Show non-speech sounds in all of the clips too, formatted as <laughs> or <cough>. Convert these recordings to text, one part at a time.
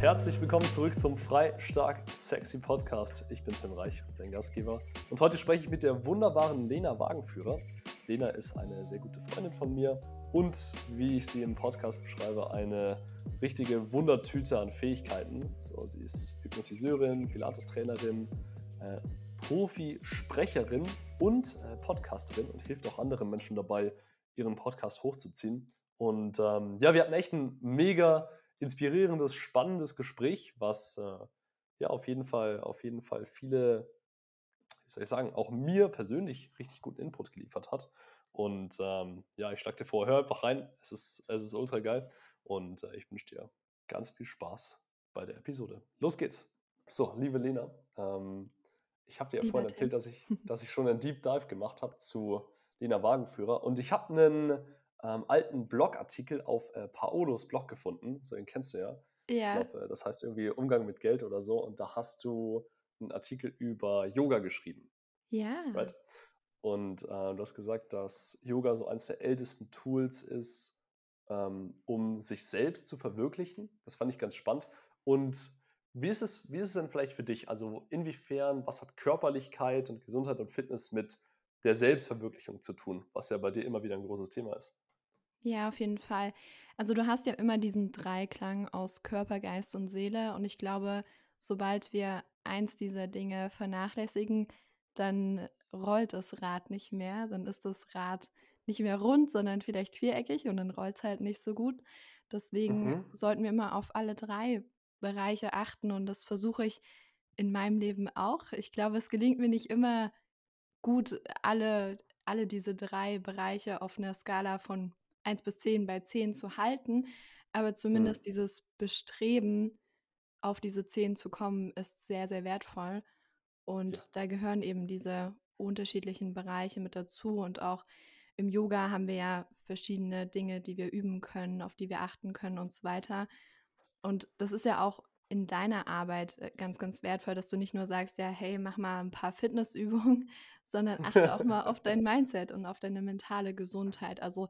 Herzlich willkommen zurück zum Frei, Stark, Sexy Podcast. Ich bin Tim Reich, dein Gastgeber. Und heute spreche ich mit der wunderbaren Lena Wagenführer. Lena ist eine sehr gute Freundin von mir und, wie ich sie im Podcast beschreibe, eine richtige Wundertüte an Fähigkeiten. So, sie ist Hypnotiseurin, Pilates-Trainerin, äh, Profi-Sprecherin und äh, Podcasterin und hilft auch anderen Menschen dabei, ihren Podcast hochzuziehen. Und ähm, ja, wir hatten echt ein mega inspirierendes, spannendes Gespräch, was äh, ja auf jeden Fall, auf jeden Fall viele, wie soll ich sagen, auch mir persönlich richtig guten Input geliefert hat. Und ähm, ja, ich schlage dir vor, hör einfach rein. Es ist, es ist ultra geil. Und äh, ich wünsche dir ganz viel Spaß bei der Episode. Los geht's. So, liebe Lena, ähm, ich habe dir ja vorhin erzählt, dass ich, dass ich schon einen Deep Dive gemacht habe zu Lena Wagenführer. Und ich habe einen ähm, alten Blogartikel auf äh, Paolos Blog gefunden. So, den kennst du ja. Ja. Ich glaube, äh, das heißt irgendwie Umgang mit Geld oder so. Und da hast du einen Artikel über Yoga geschrieben. Ja. Right? Und äh, du hast gesagt, dass Yoga so eines der ältesten Tools ist, ähm, um sich selbst zu verwirklichen. Das fand ich ganz spannend. Und wie ist, es, wie ist es denn vielleicht für dich? Also inwiefern, was hat Körperlichkeit und Gesundheit und Fitness mit der Selbstverwirklichung zu tun, was ja bei dir immer wieder ein großes Thema ist? Ja, auf jeden Fall. Also du hast ja immer diesen Dreiklang aus Körper, Geist und Seele. Und ich glaube, sobald wir eins dieser Dinge vernachlässigen, dann rollt das Rad nicht mehr. Dann ist das Rad nicht mehr rund, sondern vielleicht viereckig und dann rollt es halt nicht so gut. Deswegen mhm. sollten wir immer auf alle drei Bereiche achten und das versuche ich in meinem Leben auch. Ich glaube, es gelingt mir nicht immer gut, alle, alle diese drei Bereiche auf einer Skala von 1 bis 10 bei 10 zu halten, aber zumindest mhm. dieses Bestreben, auf diese 10 zu kommen, ist sehr, sehr wertvoll. Und ja. da gehören eben diese unterschiedlichen Bereiche mit dazu. Und auch im Yoga haben wir ja verschiedene Dinge, die wir üben können, auf die wir achten können und so weiter. Und das ist ja auch in deiner Arbeit äh, ganz, ganz wertvoll, dass du nicht nur sagst, ja, hey, mach mal ein paar Fitnessübungen, <laughs> sondern achte auch mal auf <laughs> dein Mindset und auf deine mentale Gesundheit. Also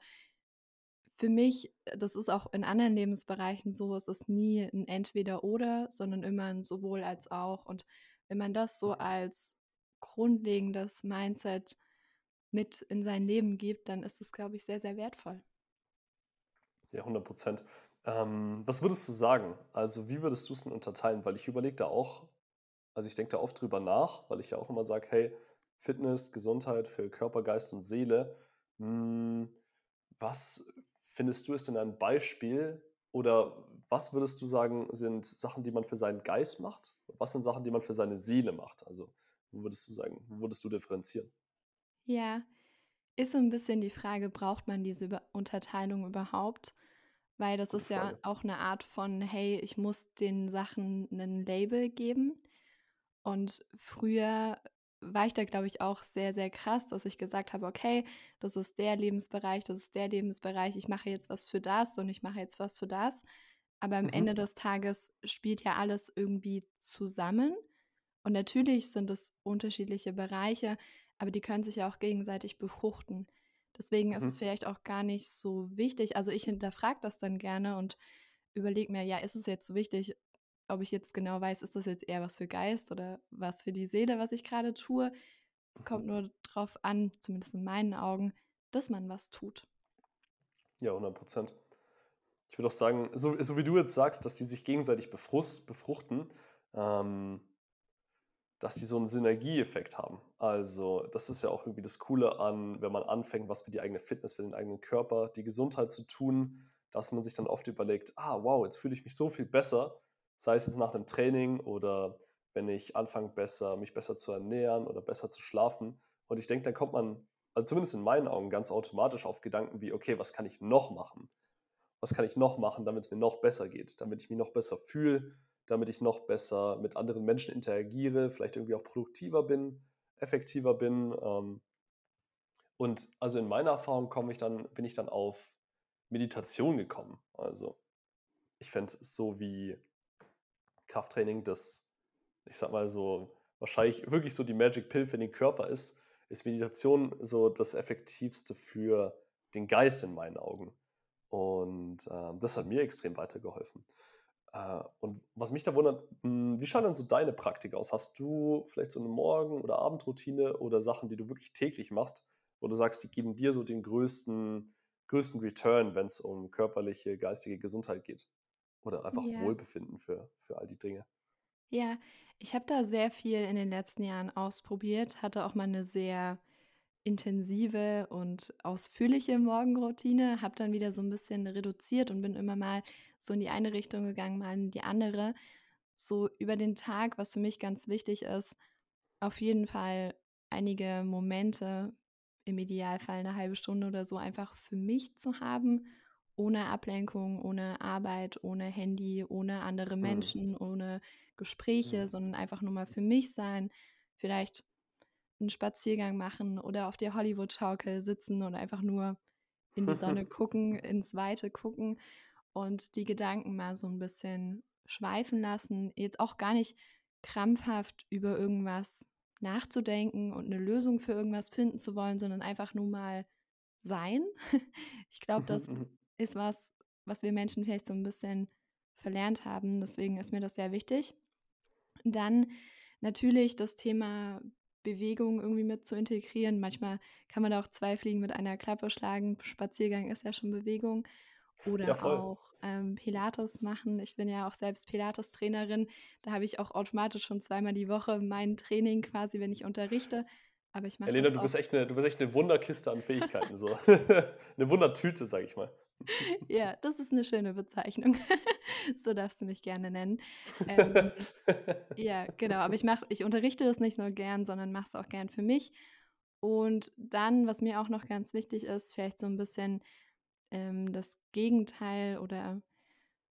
für mich, äh, das ist auch in anderen Lebensbereichen so, es ist nie ein Entweder-Oder, sondern immer ein sowohl als auch. Und wenn man das so als grundlegendes Mindset mit in sein Leben gibt, dann ist es, glaube ich, sehr, sehr wertvoll. Ja, 100 Prozent. Ähm, was würdest du sagen? Also, wie würdest du es denn unterteilen? Weil ich überlege da auch, also ich denke da oft drüber nach, weil ich ja auch immer sage, hey, Fitness, Gesundheit für Körper, Geist und Seele. Hm, was findest du ist denn ein Beispiel oder was würdest du sagen, sind Sachen, die man für seinen Geist macht? Was sind Sachen, die man für seine Seele macht? Also, wo würdest du sagen, wo würdest du differenzieren? Ja, ist so ein bisschen die Frage, braucht man diese Unterteilung überhaupt? Weil das ist ja auch eine Art von, hey, ich muss den Sachen ein Label geben. Und früher war ich da, glaube ich, auch sehr, sehr krass, dass ich gesagt habe, okay, das ist der Lebensbereich, das ist der Lebensbereich, ich mache jetzt was für das und ich mache jetzt was für das. Aber am mhm. Ende des Tages spielt ja alles irgendwie zusammen. Und natürlich sind es unterschiedliche Bereiche, aber die können sich ja auch gegenseitig befruchten. Deswegen mhm. ist es vielleicht auch gar nicht so wichtig. Also ich hinterfrage das dann gerne und überlege mir, ja, ist es jetzt so wichtig, ob ich jetzt genau weiß, ist das jetzt eher was für Geist oder was für die Seele, was ich gerade tue. Es kommt mhm. nur darauf an, zumindest in meinen Augen, dass man was tut. Ja, 100 Prozent. Ich würde auch sagen, so, so, wie du jetzt sagst, dass die sich gegenseitig befruchten, ähm, dass die so einen Synergieeffekt haben. Also, das ist ja auch irgendwie das Coole an, wenn man anfängt, was für die eigene Fitness, für den eigenen Körper, die Gesundheit zu tun, dass man sich dann oft überlegt, ah, wow, jetzt fühle ich mich so viel besser, sei es jetzt nach dem Training oder wenn ich anfange, besser, mich besser zu ernähren oder besser zu schlafen. Und ich denke, dann kommt man, also zumindest in meinen Augen, ganz automatisch auf Gedanken wie, okay, was kann ich noch machen? Was kann ich noch machen, damit es mir noch besser geht, damit ich mich noch besser fühle, damit ich noch besser mit anderen Menschen interagiere, vielleicht irgendwie auch produktiver bin, effektiver bin. Ähm. Und also in meiner Erfahrung komme ich dann, bin ich dann auf Meditation gekommen. Also ich fände es so wie Krafttraining das, ich sag mal so, wahrscheinlich wirklich so die Magic Pill für den Körper ist, ist Meditation so das Effektivste für den Geist in meinen Augen. Und äh, das hat mir extrem weitergeholfen. Äh, und was mich da wundert, hm, wie schauen denn so deine Praktik aus? Hast du vielleicht so eine Morgen- oder Abendroutine oder Sachen, die du wirklich täglich machst, wo du sagst, die geben dir so den größten, größten Return, wenn es um körperliche, geistige Gesundheit geht? Oder einfach Ja. Wohlbefinden für, für all die Dinge? Ja, ich habe da sehr viel in den letzten Jahren ausprobiert, hatte auch mal eine sehr intensive und ausführliche Morgenroutine, habe dann wieder so ein bisschen reduziert und bin immer mal so in die eine Richtung gegangen, mal in die andere. So über den Tag, was für mich ganz wichtig ist, auf jeden Fall einige Momente, im Idealfall eine halbe Stunde oder so, einfach für mich zu haben, ohne Ablenkung, ohne Arbeit, ohne Handy, ohne andere Hm, Menschen, ohne hm. Gespräche, sondern einfach nur mal für mich sein. Vielleicht 'n Spaziergang machen oder auf der Hollywood-Schaukel sitzen und einfach nur in die Sonne <laughs> gucken, ins Weite gucken und die Gedanken mal so 'n bisschen schweifen lassen. Jetzt auch gar nicht krampfhaft über irgendwas nachzudenken und 'ne Lösung für irgendwas finden zu wollen, sondern einfach nur mal sein. <laughs> Ich glaube, Mhm, das mhm. <laughs> ist was, was wir Menschen vielleicht so 'n bisschen verlernt haben. Deswegen ist mir das sehr wichtig. Dann natürlich das Thema Bewegung irgendwie mit zu integrieren. Manchmal kann man da auch 2 Fliegen mit einer Klappe schlagen. Spaziergang ist ja schon Bewegung Ja, oder voll. auch, ähm, Pilates machen. Ich bin ja auch selbst Pilates-Trainerin. Da habe ich auch automatisch schon zweimal die Woche mein Training quasi, wenn ich unterrichte. Aber ich mache Elena, du bist echt eine, du bist echt eine Wunderkiste an Fähigkeiten, so. <laughs> Eine Wundertüte, sag ich mal. Ja, das ist 'ne schöne Bezeichnung. <laughs> So darfst du mich gerne nennen. Ähm Ja, genau, aber ich mache ich unterrichte das nicht nur gern, sondern mache es auch gern für mich. Und dann, was mir auch noch ganz wichtig ist, vielleicht so ein bisschen, ähm, das Gegenteil oder,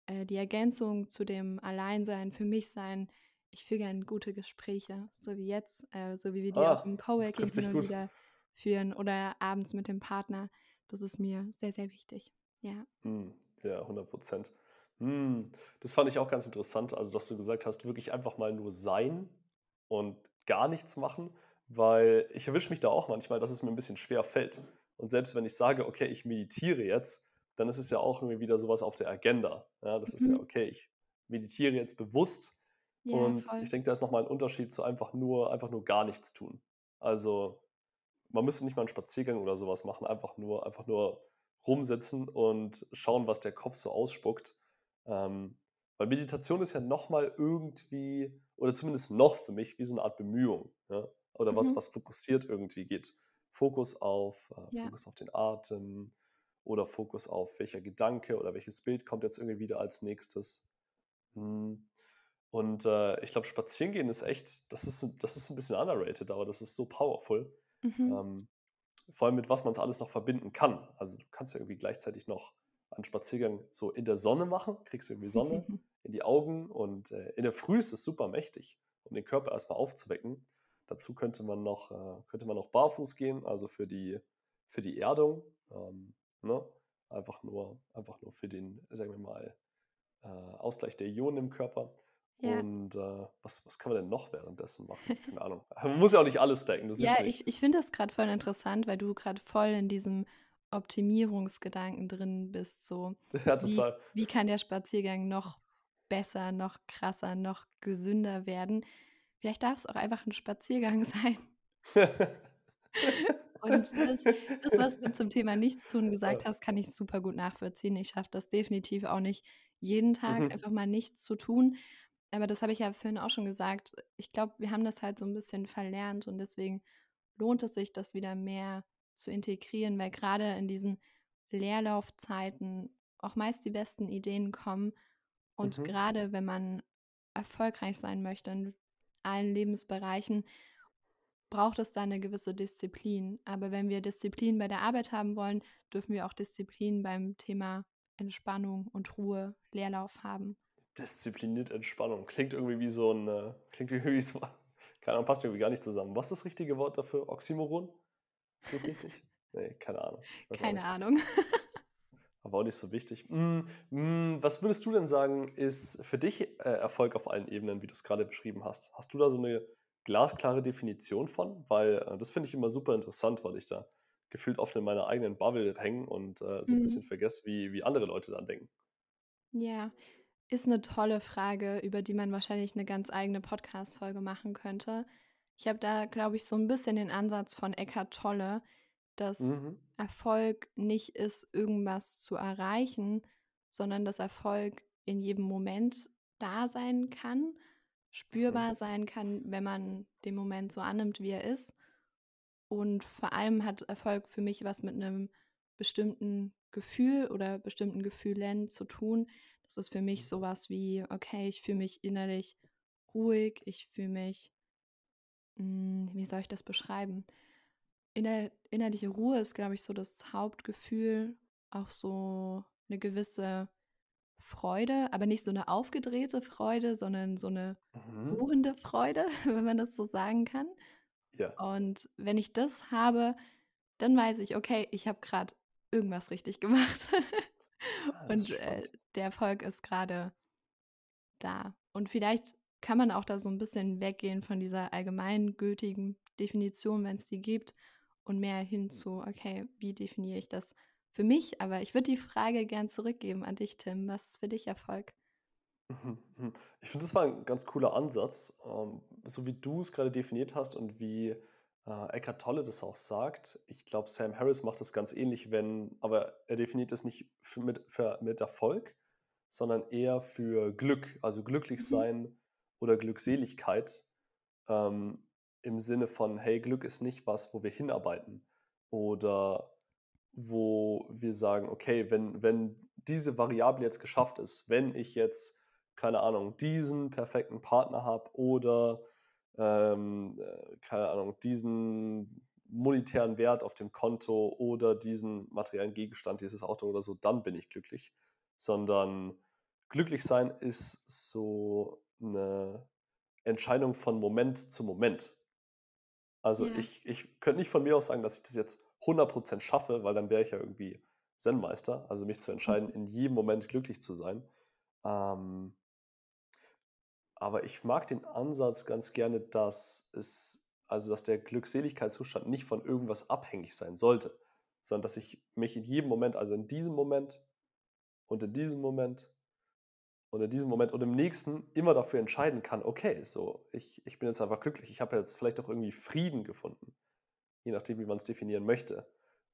äh, die Ergänzung zu dem Alleinsein, für mich sein. Ich führe gern gute Gespräche, so wie jetzt, äh, so wie wir die auch Ah, im das Coworking hin und wieder führen oder abends mit dem Partner. Das ist mir sehr, sehr wichtig. Ja. Mhm. Ja, 100% Hm, das fand ich auch ganz interessant, also, dass du gesagt hast, wirklich einfach mal nur sein und gar nichts machen, weil ich erwische mich da auch manchmal, dass es mir ein bisschen schwer fällt. Und selbst wenn ich sage: „Okay, ich meditiere jetzt“, dann ist es ja auch irgendwie wieder sowas auf der Agenda. Ja, das ist ja: Mhm. „Okay, ich meditiere jetzt bewusst“ Ja, und voll. ich denke, da ist noch mal 'n Unterschied zu einfach nur einfach nur gar nichts tun. Also man müsste nicht mal einen Spaziergang oder sowas machen, einfach nur einfach nur rumsitzen und schauen, was der Kopf so ausspuckt. Ähm, weil Meditation ist ja noch mal irgendwie oder zumindest noch für mich wie so eine Art Bemühung, ja? Oder was, Mhm. was fokussiert irgendwie geht. Fokus auf äh, Ja. Fokus auf den Atem oder Fokus auf welcher Gedanke oder welches Bild kommt jetzt irgendwie wieder als Nächstes. Hm, und, äh, ich glaube, Spazierengehen ist echt das ist das ist ein bisschen underrated, aber das ist so powerful. Mhm. Ähm, vor allem mit was man es alles noch verbinden kann. Also, du kannst ja irgendwie gleichzeitig noch einen Spaziergang so in der Sonne machen, kriegst irgendwie Sonne <laughs> in die Augen und, äh, in der Früh ist es super mächtig, um den Körper erst mal aufzuwecken. Dazu könnte man noch äh, könnte man noch barfuß gehen, also für die für die Erdung, ähm, ne? Einfach nur einfach nur für den, sagen wir mal, äh, Ausgleich der Ionen im Körper. Ja. Und, äh, was was kann man denn noch währenddessen machen? Keine <laughs> Ahnung. Man muss ja auch nicht alles decken, das Ja, ich ich finde das gerade voll interessant, weil du gerade voll in diesem Optimierungsgedanken drin bist, so. <laughs> Ja, Wie total. wie kann der Spaziergang noch besser, noch krasser, noch gesünder werden? Vielleicht darf es auch einfach ein Spaziergang <laughs> sein. Und das das, was du zum Thema Nichtstun gesagt hast, kann ich super gut nachvollziehen. Ich schaffe das definitiv auch nicht, jeden Tag Mhm. einfach mal nichts zu tun. Aber das habe ich ja vorhin auch schon gesagt. Ich glaube, wir haben das halt so 'n bisschen verlernt und deswegen lohnt es sich, das wieder mehr zu integrieren, weil grade in diesen Leerlaufzeiten auch meist die besten Ideen kommen. Und Mhm. grade wenn man erfolgreich sein möchte in allen Lebensbereichen, braucht es da 'ne gewisse Disziplin. Aber wenn wir Disziplin bei der Arbeit haben wollen, dürfen wir auch Disziplin beim Thema Entspannung und Ruhe, Leerlauf haben. Diszipliniert Entspannung. Klingt irgendwie wie so 'n, äh klingt irgendwie <laughs> wie so keine Ahnung, passt irgendwie gar nicht zusammen. Was ist das richtige Wort dafür? Oxymoron? Ist das richtig? <laughs> Ne, keine Ahnung. Weiß Keine. Ahnung. <laughs> Aber auch nicht so wichtig. Hm, hm, was würdest du denn sagen, ist für dich, äh, Erfolg auf allen Ebenen, wie du's grade beschrieben hast? Hast du da so 'ne glasklare Definition von? Weil, äh, das finde ich immer super interessant, weil ich da gefühlt oft in meiner eigenen Bubble hänge und, äh, so 'n bisschen Mhm. vergesse, wie wie andere Leute dann denken. Ja. Ist eine tolle Frage, über die man wahrscheinlich eine ganz eigene Podcast-Folge machen könnte. Ich habe da, glaube ich, so ein bisschen den Ansatz von Eckhart Tolle, dass Mhm. Erfolg nicht ist, irgendwas zu erreichen, sondern dass Erfolg in jedem Moment da sein kann, spürbar sein kann, wenn man den Moment so annimmt, wie er ist. Und vor allem hat Erfolg für mich was mit einem bestimmten Gefühl oder bestimmten Gefühlen zu tun. Das ist für mich Mhm. sowas wie, okay, ich fühle mich innerlich ruhig, ich fühle mich, hm, wie soll ich das beschreiben? Inner innerliche Ruhe ist, glaube ich, so das Hauptgefühl, auch so eine gewisse Freude, aber nicht so eine aufgedrehte Freude, sondern so eine Mhm. ruhende Freude, <laughs> wenn man das so sagen kann. Ja. Und wenn ich das habe, dann weiß ich, okay, ich habe gerade irgendwas richtig gemacht. <laughs> Ah, Und, äh, der Erfolg ist gerade da. Und vielleicht kann man auch da so ein bisschen weggehen von dieser allgemeingültigen Definition, wenn es die gibt, und mehr hin zu: „Okay, wie definiere ich das für mich?“ Aber ich würde die Frage gern zurückgeben an dich, Tim. Was ist für dich Erfolg? Mhm, mhm. Ich finde, das war ein ganz cooler Ansatz, ähm, so wie du es gerade definiert hast und wie, äh, Eckhart Tolle das auch sagt. Ich glaube, Sam Harris macht das ganz ähnlich, wenn aber er definiert es nicht für mit für mit Erfolg, sondern eher für Glück, also glücklich Mhm. sein oder Glückseligkeit, ähm, im Sinne von: „Hey, Glück ist nicht was, wo wir hinarbeiten oder wo wir sagen: „Okay, wenn wenn diese Variable jetzt geschafft ist, wenn ich jetzt, keine Ahnung, diesen perfekten Partner habe oder, ähm, äh, keine Ahnung, diesen monetären Wert auf dem Konto oder diesen materiellen Gegenstand, dieses Auto oder so, dann bin ich glücklich.“ Sondern glücklich sein ist so eine Entscheidung von Moment zu Moment. Also, Ja. ich ich könnte nicht von mir aus sagen, dass ich das jetzt 100% schaffe, weil dann wäre ich ja irgendwie Zen-Meister. Also, mich zu entscheiden, Mhm. in jedem Moment glücklich zu sein. Ähm, aber ich mag den Ansatz ganz gerne, dass es also, dass der Glückseligkeitszustand nicht von irgendwas abhängig sein sollte, sondern dass ich mich in jedem Moment also, in diesem Moment und in diesem Moment und in diesem Moment und im nächsten immer dafür entscheiden kann: „Okay, so, ich ich bin jetzt einfach glücklich. Ich habe jetzt vielleicht auch irgendwie Frieden gefunden.“ Je nachdem, wie man es definieren möchte.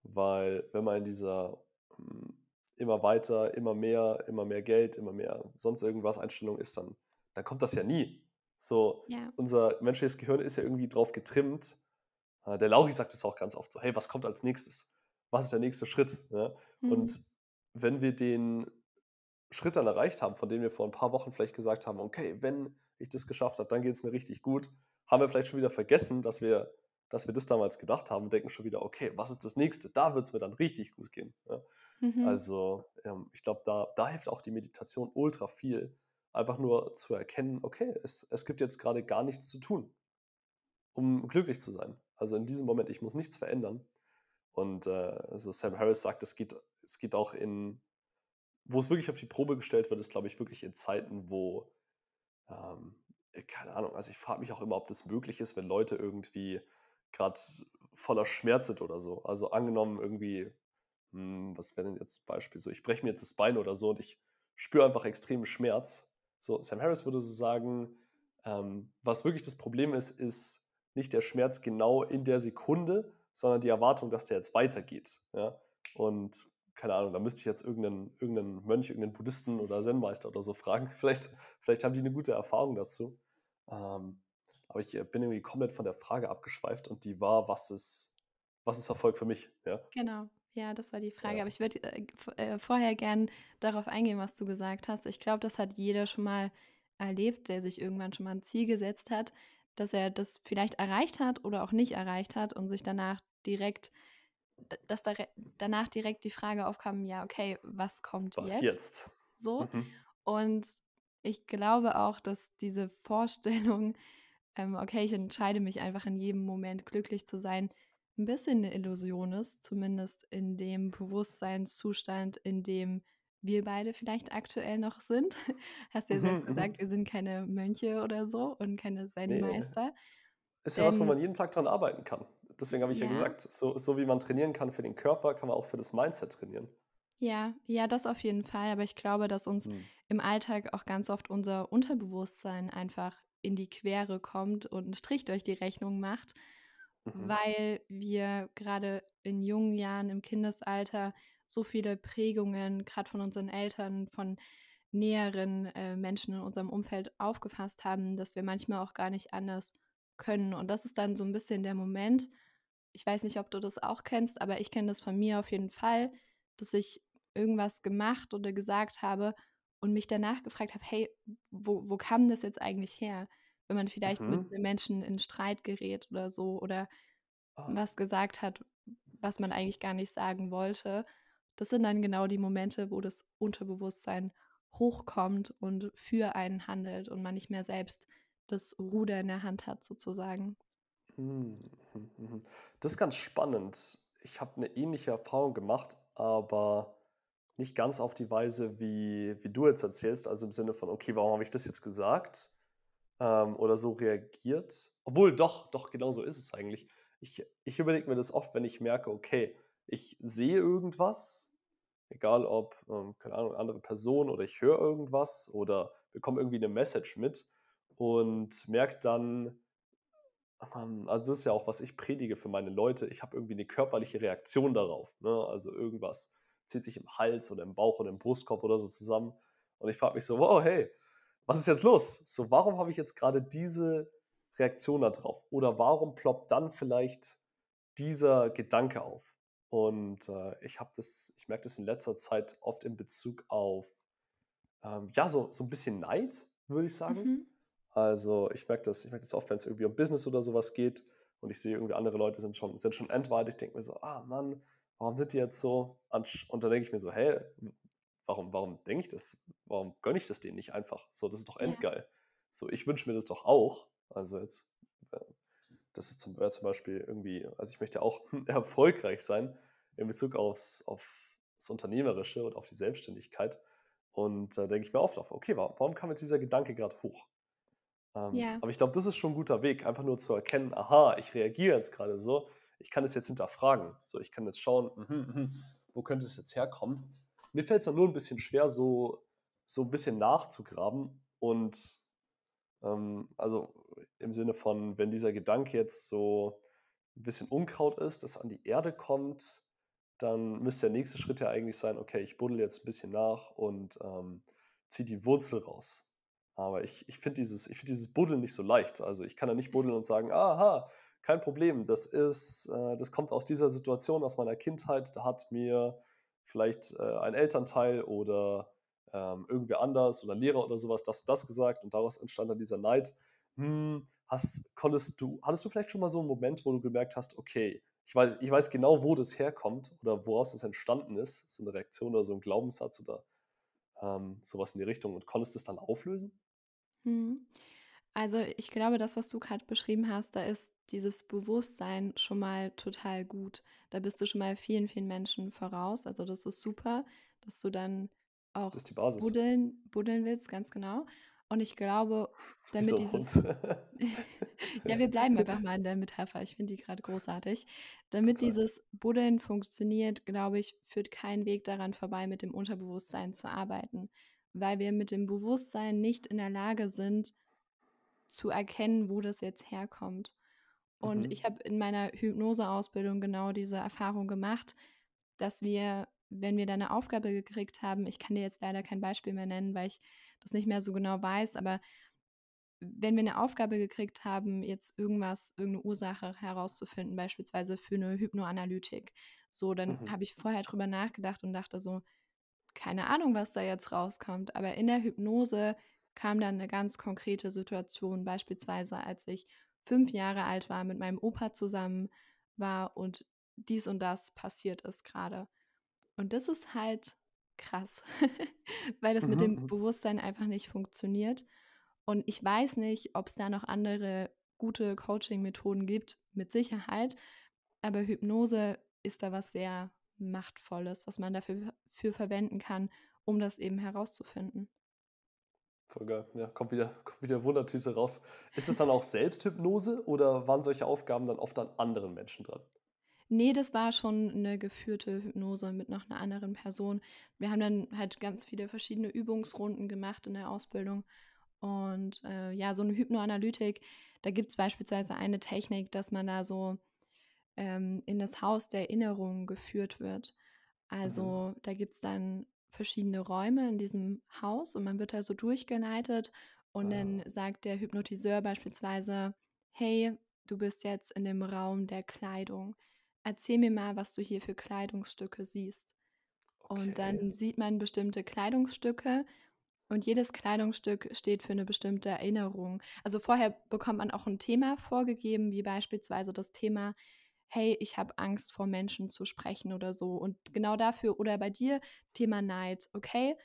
Weil wenn man in dieser, hm, immer weiter, immer mehr, immer mehr Geld, immer mehr sonst irgendwas Einstellung ist, dann dann kommt das ja nie. So, Ja. unser menschliches Gehirn ist ja irgendwie drauf getrimmt äh, der Lauri sagt es auch ganz oft so: „Hey, was kommt als Nächstes? Was ist der nächste Schritt?“, ne? Mhm. Und wenn wir den Schritt dann erreicht haben, von dem wir vor ein paar Wochen vielleicht gesagt haben: „Okay, wenn ich das geschafft habe, dann geht es mir richtig gut“, haben wir vielleicht schon wieder vergessen, dass wir dass wir das damals gedacht haben und denken schon wieder: „Okay, was ist das Nächste? Da wird es mir dann richtig gut gehen“, ja? Mhm. Also, ähm, ich glaube, da da hilft auch die Meditation ultra viel, einfach nur zu erkennen: „Okay, es es gibt jetzt gerade gar nichts zu tun, um glücklich zu sein.“ Also, in diesem Moment, ich muss nichts verändern. Und, äh, also, Sam Harris sagt, es geht es geht auch in wo es wirklich auf die Probe gestellt wird, ist, glaube ich, wirklich in Zeiten, wo, ähm, äh, keine Ahnung, also ich frage mich auch immer, ob das möglich ist, wenn Leute irgendwie gerade voller Schmerz sind oder so. Also angenommen irgendwie, hm, was wäre denn jetzt Beispiel? So, ich breche mir jetzt das Bein oder so und ich spüre einfach extremen Schmerz. So, Sam Harris würde so sagen, ähm, was wirklich das Problem ist, ist nicht der Schmerz genau in der Sekunde, sondern die Erwartung, dass der jetzt weitergeht. Ja? Und keine Ahnung, da müsste ich jetzt irgendeinen, irgendeinen Mönch, irgendeinen Buddhisten oder Zen-Meister oder so fragen. <laughs> Vielleicht, vielleicht haben die eine gute Erfahrung dazu. Ähm, aber ich äh, bin irgendwie komplett von der Frage abgeschweift und die war, was ist, was ist Erfolg für mich? Ja, Genau. Ja, das war die Frage. Aber ja. ich würde äh, äh, vorher gern darauf eingehen, was du gesagt hast. Ich glaube, das hat jeder schon mal erlebt, der sich irgendwann schon mal ein Ziel gesetzt hat, dass er das vielleicht erreicht hat oder auch nicht erreicht hat und sich danach direkt, dass da danach direkt die Frage aufkam, ja, okay, was kommt Was jetzt? jetzt? So. Mhm. Und ich glaube auch, dass diese Vorstellung, ähm, okay, ich entscheide mich einfach in jedem Moment glücklich zu sein, ein bisschen eine Illusion ist, zumindest in dem Bewusstseinszustand, in dem wir beide vielleicht aktuell noch sind. <laughs> Hast ja Mhm, selbst gesagt, mhm. wir sind keine Mönche oder so und keine Nee, Zen-Meister, ist ja was, wo denn man jeden Tag dran arbeiten kann. Deswegen habe ich ja ja gesagt, so, so wie man trainieren kann für den Körper, kann man auch für das Mindset trainieren. Ja, ja, das auf jeden Fall. Aber ich glaube, dass uns Hm. im Alltag auch ganz oft unser Unterbewusstsein einfach in die Quere kommt und einen Strich durch die Rechnung macht, Mhm. weil wir gerade in jungen Jahren im Kindesalter so viele Prägungen, gerade von unseren Eltern, von näheren äh, Menschen in unserem Umfeld aufgefasst haben, dass wir manchmal auch gar nicht anders können. Und das ist dann so ein bisschen der Moment. Ich weiß nicht, ob du das auch kennst, aber ich kenne das von mir auf jeden Fall, dass ich irgendwas gemacht oder gesagt habe und mich danach gefragt habe, hey, wo, wo kam das jetzt eigentlich her? Wenn man vielleicht mit Mhm. einem Menschen in Streit gerät oder so oder Ah. was gesagt hat, was man eigentlich gar nicht sagen wollte. Das sind dann genau die Momente, wo das Unterbewusstsein hochkommt und für einen handelt und man nicht mehr selbst das Ruder in der Hand hat, sozusagen. Mhm, mhm, mhm. Das ist ganz spannend. Ich habe eine ähnliche Erfahrung gemacht, aber nicht ganz auf die Weise, wie wie du jetzt erzählst, also im Sinne von: „Okay, warum habe ich das jetzt gesagt?“ Ähm, oder so reagiert. Obwohl, doch, doch, genau so ist es eigentlich. Ich, ich überlege mir das oft, wenn ich merke, okay, ich sehe irgendwas, egal ob, ähm, keine Ahnung, andere Person oder ich höre irgendwas oder bekomme irgendwie eine Message mit und merke dann, ähm, also das ist ja auch, was ich predige für meine Leute, ich habe irgendwie eine körperliche Reaktion darauf. Ne? Also irgendwas zieht sich im Hals oder im Bauch oder im Brustkorb oder so zusammen. Und ich frage mich so, wow, hey, was ist jetzt los? So, warum habe ich jetzt gerade diese Reaktion da drauf? Oder warum ploppt dann vielleicht dieser Gedanke auf? Und äh, ich habe das, ich merke das in letzter Zeit oft in Bezug auf, ähm, ja, so, so ein bisschen Neid, würde ich sagen. Mhm. Also ich merke das, ich merke das oft, wenn es irgendwie um Business oder sowas geht und ich sehe irgendwie andere Leute sind schon, sind schon endweit. Ich denke mir so, ah Mann, warum sind die jetzt so? Und dann denke ich mir so, hey, warum, warum denke ich das? Warum gönne ich das denen nicht einfach? So, das ist doch Ja. endgeil. So, ich wünsche mir das doch auch. Also jetzt, äh, das ist zum, äh, zum Beispiel irgendwie, also ich möchte auch <laughs> erfolgreich sein in Bezug aufs, auf das Unternehmerische und auf die Selbstständigkeit. Und da denke ich mir oft auf, okay, warum, warum kam jetzt dieser Gedanke gerade hoch? Ähm, Ja. aber ich glaube, das ist schon ein guter Weg, einfach nur zu erkennen, aha, ich reagiere jetzt gerade so, ich kann es jetzt hinterfragen. So, ich kann jetzt schauen, mhm, mhm, wo könnte es jetzt herkommen? Mir fällt es dann nur ein bisschen schwer, so, so ein bisschen nachzugraben und ähm, also im Sinne von, wenn dieser Gedanke jetzt so ein bisschen Unkraut ist, das an die Erde kommt, dann müsste der nächste Schritt ja eigentlich sein, okay, ich buddel jetzt ein bisschen nach und ähm, ziehe die Wurzel raus. Aber ich, ich finde dieses, find dieses Buddeln nicht so leicht. Also ich kann da nicht buddeln und sagen, aha, kein Problem, das ist, äh, das kommt aus dieser Situation, aus meiner Kindheit, da hat mir vielleicht äh, ein Elternteil oder ähm, irgendwer anders oder Lehrer oder sowas das und das gesagt und daraus entstand dann dieser Neid. Hm, hast, konntest du, hattest du vielleicht schon mal so einen Moment, wo du gemerkt hast, okay, ich weiß, ich weiß genau, wo das herkommt oder woraus das entstanden ist, so eine Reaktion oder so ein Glaubenssatz oder ähm, sowas in die Richtung und konntest es dann auflösen? Mhm. Also ich glaube, das, was du gerade beschrieben hast, da ist dieses Bewusstsein schon mal total gut. Da bist du schon mal vielen, vielen Menschen voraus. Also das ist super, dass du dann auch buddeln, buddeln willst, ganz genau. Und ich glaube, so <laughs> damit Hund. dieses, <laughs> ja, wir bleiben einfach <laughs> mal in der Metapher. Ich finde die gerade großartig. Damit Total. dieses Buddeln funktioniert, glaube ich, führt kein Weg daran vorbei, mit dem Unterbewusstsein zu arbeiten, weil wir mit dem Bewusstsein nicht in der Lage sind, zu erkennen, wo das jetzt herkommt. Und Mhm. ich habe in meiner Hypnoseausbildung genau diese Erfahrung gemacht, dass wir, wenn wir da eine Aufgabe gekriegt haben, ich kann dir jetzt leider kein Beispiel mehr nennen, weil ich das nicht mehr so genau weiß, aber wenn wir eine Aufgabe gekriegt haben, jetzt irgendwas, irgendeine Ursache herauszufinden, beispielsweise für eine Hypnoanalytik, so, dann Mhm. habe ich vorher drüber nachgedacht und dachte so, keine Ahnung, was da jetzt rauskommt, aber in der Hypnose kam dann eine ganz konkrete Situation, beispielsweise als ich 5 Jahre alt war, mit meinem Opa zusammen war und dies und das passiert ist gerade. Und das ist halt krass, <laughs> weil das mit Mhm. dem Mhm. Bewusstsein einfach nicht funktioniert. Und ich weiß nicht, ob es da noch andere gute Coaching-Methoden gibt, mit Sicherheit, aber Hypnose ist da was sehr Machtvolles, was man dafür für verwenden kann, um das eben herauszufinden. Voll geil. Ja, kommt wieder, kommt wieder Wundertüte raus. Ist es dann auch Selbsthypnose oder waren solche Aufgaben dann oft an anderen Menschen dran? Nee, das war schon eine geführte Hypnose mit noch einer anderen Person. Wir haben dann halt ganz viele verschiedene Übungsrunden gemacht in der Ausbildung. Und äh, ja, so eine Hypnoanalytik, da gibt es beispielsweise eine Technik, dass man da so ähm, in das Haus der Erinnerungen geführt wird. Mhm. Also da gibt es dann verschiedene Räume in diesem Haus und man wird da so durchgeleitet und dann Ah, sagt der Hypnotiseur beispielsweise, hey, du bist jetzt in dem Raum der Kleidung. Erzähl mir mal, was du hier für Kleidungsstücke siehst. Und okay. dann sieht man bestimmte Kleidungsstücke und jedes Kleidungsstück steht für eine bestimmte Erinnerung. Also vorher bekommt man auch ein Thema vorgegeben, wie beispielsweise das Thema, hey, ich habe Angst vor Menschen zu sprechen oder so. Und genau dafür, oder bei dir Thema Neid, okay,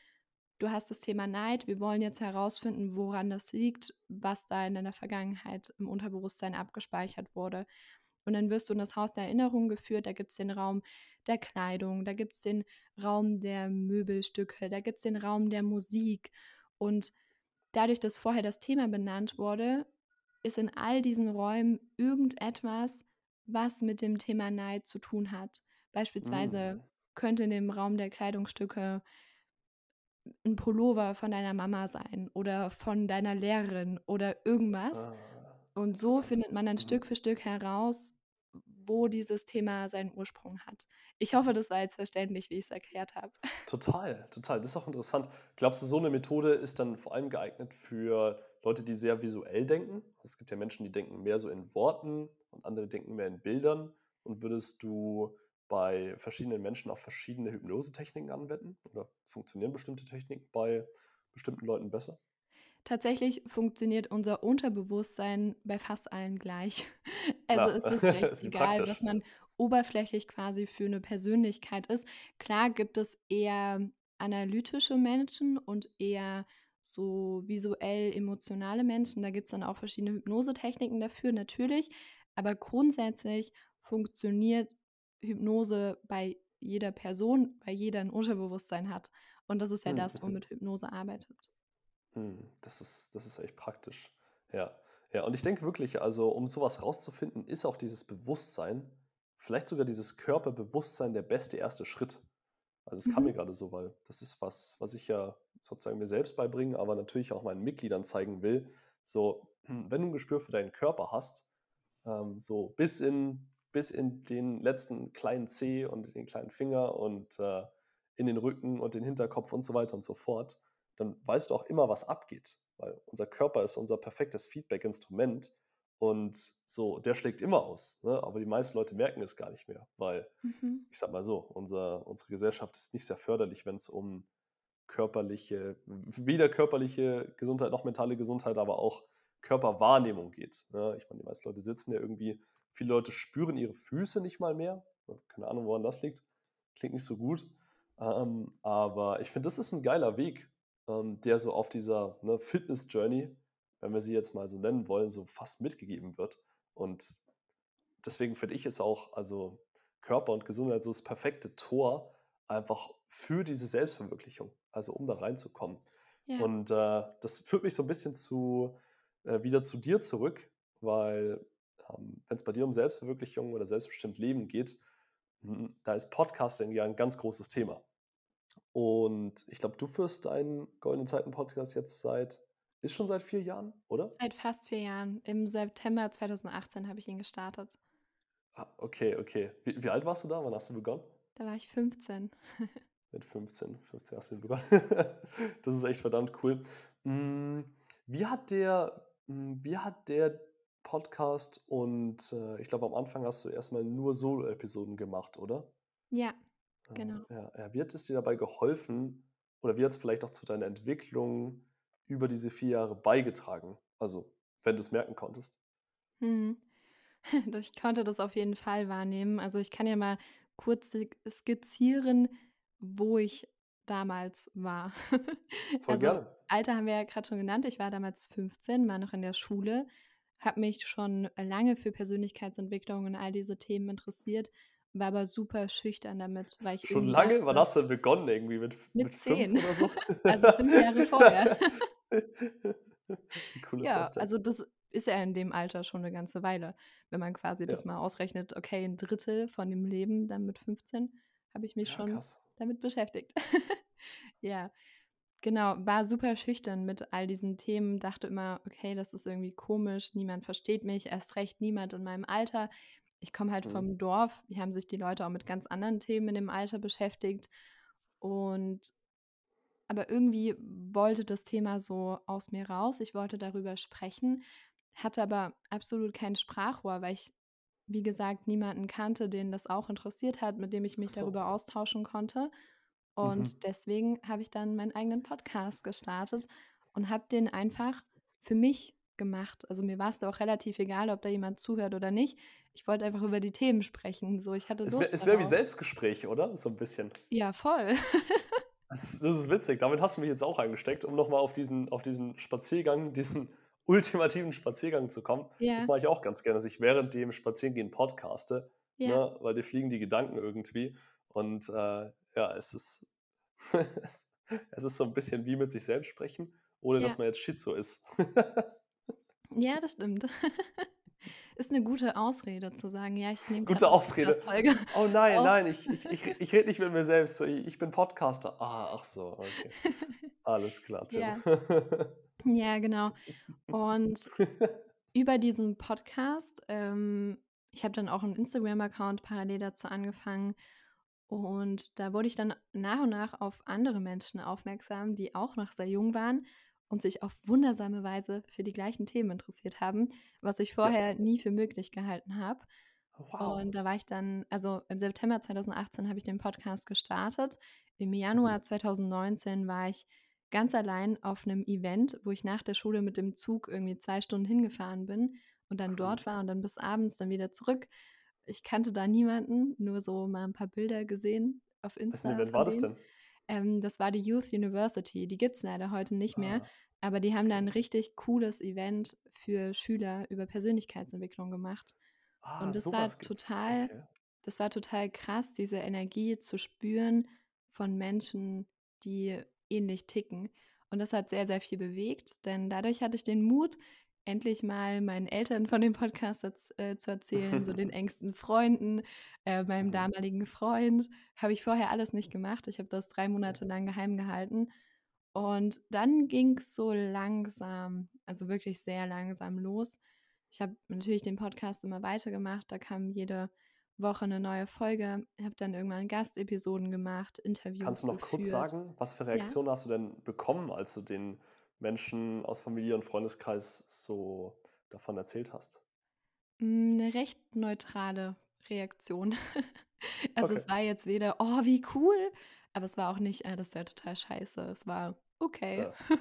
du hast das Thema Neid, wir wollen jetzt herausfinden, woran das liegt, was da in deiner Vergangenheit im Unterbewusstsein abgespeichert wurde. Und dann wirst du in das Haus der Erinnerung geführt, da gibt es den Raum der Kleidung, da gibt es den Raum der Möbelstücke, da gibt es den Raum der Musik. Und dadurch, dass vorher das Thema benannt wurde, ist in all diesen Räumen irgendetwas, was mit dem Thema Neid zu tun hat. Beispielsweise Mm, könnte in dem Raum der Kleidungsstücke ein Pullover von deiner Mama sein oder von deiner Lehrerin oder irgendwas. ah, Und so findet man dann Mhm. Stück für Stück heraus, wo dieses Thema seinen Ursprung hat. Ich hoffe, das war jetzt verständlich, wie ich es erklärt habe. <laughs> Total, total. Das ist auch interessant. Glaubst du, so eine Methode ist dann vor allem geeignet für Leute, die sehr visuell denken? Also es gibt ja Menschen, die denken mehr so in Worten und andere denken mehr in Bildern. Und würdest du bei verschiedenen Menschen auch verschiedene Hypnosetechniken anwenden? Oder funktionieren bestimmte Techniken bei bestimmten Leuten besser? Tatsächlich funktioniert unser Unterbewusstsein bei fast allen gleich. <laughs> Also Ja, ist es <laughs> recht ist egal, was man oberflächlich quasi für eine Persönlichkeit ist. Klar gibt es eher analytische Menschen und eher so visuell emotionale Menschen. Da gibt es dann auch verschiedene Hypnosetechniken dafür, natürlich. Aber grundsätzlich funktioniert Hypnose bei jeder Person, weil jeder ein Unterbewusstsein hat. Und das ist ja Mhm, das, mhm. womit Hypnose arbeitet. Hm, das ist das ist echt praktisch. Ja. Ja, und ich denke wirklich, also, um sowas rauszufinden, ist auch dieses Bewusstsein, vielleicht sogar dieses Körperbewusstsein der beste erste Schritt. Also, es kam Mhm. mir gerade so, weil das ist was, was ich ja sozusagen mir selbst beibringe, aber natürlich auch meinen Mitgliedern zeigen will. So, hm, wenn du ein Gespür für deinen Körper hast, ähm, so bis in bis in den letzten kleinen Zeh und den kleinen Finger und, äh, in den Rücken und den Hinterkopf und so weiter und so fort, dann weißt du auch immer, was abgeht, weil unser Körper ist unser perfektes Feedback-Instrument und so, der schlägt immer aus, ne? Aber die meisten Leute merken es gar nicht mehr, weil Mhm. ich sage mal so, unser unsere Gesellschaft ist nicht sehr förderlich, wenn es um körperliche weder körperliche Gesundheit noch mentale Gesundheit, aber auch Körperwahrnehmung geht, ne? Ich meine, die meisten Leute sitzen ja irgendwie viele Leute spüren ihre Füße nicht mal mehr. Keine Ahnung, woran das liegt. Klingt nicht so gut. Ähm, aber ich finde, das ist ein geiler Weg, ähm, der so auf dieser, ne, Fitness-Journey, wenn wir sie jetzt mal so nennen wollen, so fast mitgegeben wird. Und deswegen finde ich es auch, also Körper und Gesundheit so das perfekte Tor einfach für diese Selbstverwirklichung, also um da reinzukommen. Ja. Und äh, das führt mich so ein bisschen zu, äh, wieder zu dir zurück, weil ähm, wenn es bei dir um Selbstverwirklichung oder selbstbestimmt Leben geht, hm, da ist Podcasting ja ein ganz großes Thema. Und ich glaube, du führst deinen Goldenen Zeiten-Podcast jetzt seit, ist schon seit vier Jahren, oder? Seit fast 4 Jahren. Im September 2018 habe ich ihn gestartet. Ah, okay, okay. Wie, wie alt warst du da? Wann hast du begonnen? Da war ich 15. <laughs> Mit 15, 15 hast du ihn begonnen. <laughs> Das ist echt verdammt cool. Hm, wie hat der wie hat der Podcast und, äh, ich glaube, am Anfang hast du erst mal nur Solo-Episoden gemacht, oder? Ja, genau. Äh, ja, ja. Wie hat es dir dabei geholfen oder wie hat es vielleicht auch zu deiner Entwicklung über diese 4 Jahre beigetragen? Also, wenn du es merken konntest. <laughs> Mhm. Ich konnte das auf jeden Fall wahrnehmen. Also, ich kann ja mal kurz skizzieren, wo ich damals war. <laughs> Voll Also, gerne. Alter haben wir ja grad schon genannt. Ich war damals 15, war noch in der Schule, habe mich schon lange für Persönlichkeitsentwicklung und all diese Themen interessiert, war aber super schüchtern damit, weil ich Schon lange? Wann dachte hast du denn begonnen? Irgendwie mit mit mit 5 10, oder so? <laughs> also 5 Jahre <laughs> vorher. Wie cool ist Ja, das denn? also das ist er in dem Alter schon eine ganze Weile. Wenn man quasi ja. das mal ausrechnet, okay, ein Drittel von dem Leben dann mit 15, habe ich mich ja, schon krass. Damit beschäftigt. <laughs> ja, genau, war super schüchtern mit all diesen Themen, dachte immer, okay, das ist irgendwie komisch, niemand versteht mich, erst recht niemand in meinem Alter. Ich komme halt mhm. vom Dorf, hier haben sich die Leute auch mit ganz anderen Themen in dem Alter beschäftigt und aber irgendwie wollte das Thema so aus mir raus. Ich wollte darüber sprechen, hatte aber absolut kein Sprachrohr, weil ich, wie gesagt, niemanden kannte, den das auch interessiert hat, mit dem ich mich so. darüber austauschen konnte. Und mhm. deswegen habe ich dann meinen eigenen Podcast gestartet und habe den einfach für mich gemacht. Also mir war es da auch relativ egal, ob da jemand zuhört oder nicht. Ich wollte einfach über die Themen sprechen. So, ich hatte es wäre wär wie Selbstgespräch, oder? So ein bisschen. Ja, voll. Das, das, ist witzig. Damit hast du mich jetzt auch eingesteckt, um nochmal auf diesen, auf diesen Spaziergang, diesen ultimativen Spaziergang zu kommen. Ja. Das mache ich auch ganz gerne, dass ich während dem Spazierengehen podcaste, ja. ne, weil dir fliegen die Gedanken irgendwie. Und äh, ja, es ist, <laughs> es, ist so ein bisschen wie mit sich selbst sprechen, ohne ja. dass man jetzt Schizo ist. ja, das stimmt. <laughs> ist eine gute Ausrede zu sagen, ja, ich nehme Gute Ausrede. Oh nein, auf. nein, ich, ich, ich, ich rede nicht mit mir selbst. Ich bin Podcaster. Ah, ach so, okay. <laughs> Alles klar, Tim. Ja, ja genau. Und <laughs> über diesen Podcast, ähm, ich habe dann auch einen Instagram-Account parallel dazu angefangen. Und da wurde ich dann nach und nach auf andere Menschen aufmerksam, die auch noch sehr jung waren und sich auf wundersame Weise für die gleichen Themen interessiert haben, was ich vorher ja. nie für möglich gehalten habe. Wow. Und da war ich dann, also im September 2018 habe ich den Podcast gestartet. Im Januar 2019 mhm. war ich ganz allein auf einem Event, wo ich nach der Schule mit dem Zug irgendwie zwei Stunden hingefahren bin und dann cool. dort war und dann bis abends dann wieder zurück. Ich kannte da niemanden, nur so mal ein paar Bilder gesehen auf Instagram. Was Event war das denn? Ähm, das war die Youth University. Die gibt es leider heute nicht mehr. Ah. Aber die haben da ein richtig cooles Event für Schüler über Persönlichkeitsentwicklung gemacht. Ah, und das war total, okay. das war total krass, diese Energie zu spüren von Menschen, die ähnlich ticken. Und das hat sehr, sehr viel bewegt, denn dadurch hatte ich den Mut, endlich mal meinen Eltern von dem Podcast äh, zu erzählen, so den <laughs> engsten Freunden, äh, meinem mhm. damaligen Freund. Habe ich vorher alles nicht gemacht. Ich habe das drei Monate lang geheim gehalten. Und dann ging es so langsam, also wirklich sehr langsam los. Ich habe natürlich den Podcast immer weitergemacht. Da kam jede Woche eine neue Folge. Ich habe dann irgendwann Gastepisoden gemacht, Interviews. Kannst du noch geführt. kurz sagen, was für Reaktionen ja? hast du denn bekommen, als du den Menschen aus Familie und Freundeskreis so davon erzählt hast? Hm, eine recht neutrale Reaktion. <laughs> also okay. es war jetzt weder, oh, wie cool, aber es war auch nicht, äh, das ist ja total scheiße. Es war okay. Ja. <laughs>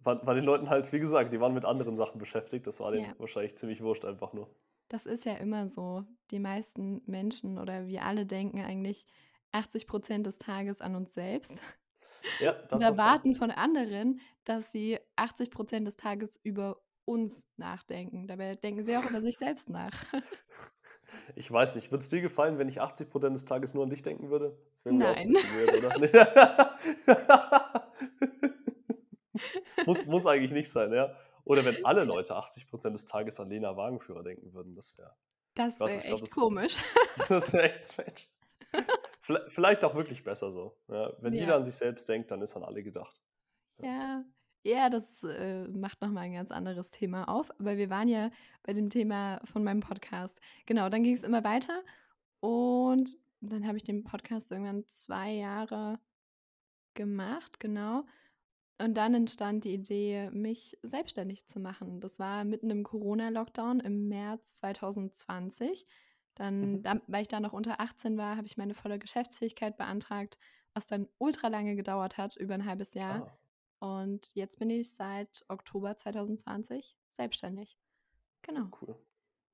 War, war, den Leuten halt, wie gesagt, die waren mit anderen Sachen beschäftigt. Das war denen ja. wahrscheinlich ziemlich wurscht einfach nur. Das ist ja immer so. Die meisten Menschen oder wir alle denken eigentlich 80 Prozent des Tages an uns selbst. Ja, <laughs> das und erwarten von anderen, dass sie 80 Prozent des Tages über uns nachdenken. Dabei denken sie auch über sich selbst nach. <laughs> Ich weiß nicht, würde es dir gefallen, wenn ich 80 Prozent des Tages nur an dich denken würde? Das wäre mir auch ein bisschen weird, oder? <laughs> muss, muss eigentlich nicht sein, ja. Oder wenn alle Leute 80 Prozent des Tages an Lena Wagenführer denken würden, das wäre. Das wäre echt glaub, komisch. <laughs> das wäre echt strange. <laughs> Vielleicht auch wirklich besser so. Ja, wenn ja. jeder an sich selbst denkt, dann ist an alle gedacht. Ja, ja das äh, macht nochmal ein ganz anderes Thema auf. Aber wir waren ja bei dem Thema von meinem Podcast. Genau, dann ging es immer weiter. Und dann habe ich den Podcast irgendwann zwei Jahre gemacht, genau. Und dann entstand die Idee, mich selbstständig zu machen. Das war mitten im Corona-Lockdown im März 2020. Dann, mhm. da, weil ich da noch unter 18 war, habe ich meine volle Geschäftsfähigkeit beantragt, was dann ultra lange gedauert hat, über ein halbes Jahr. Ah. Und jetzt bin ich seit Oktober 2020 selbstständig. Genau. Cool.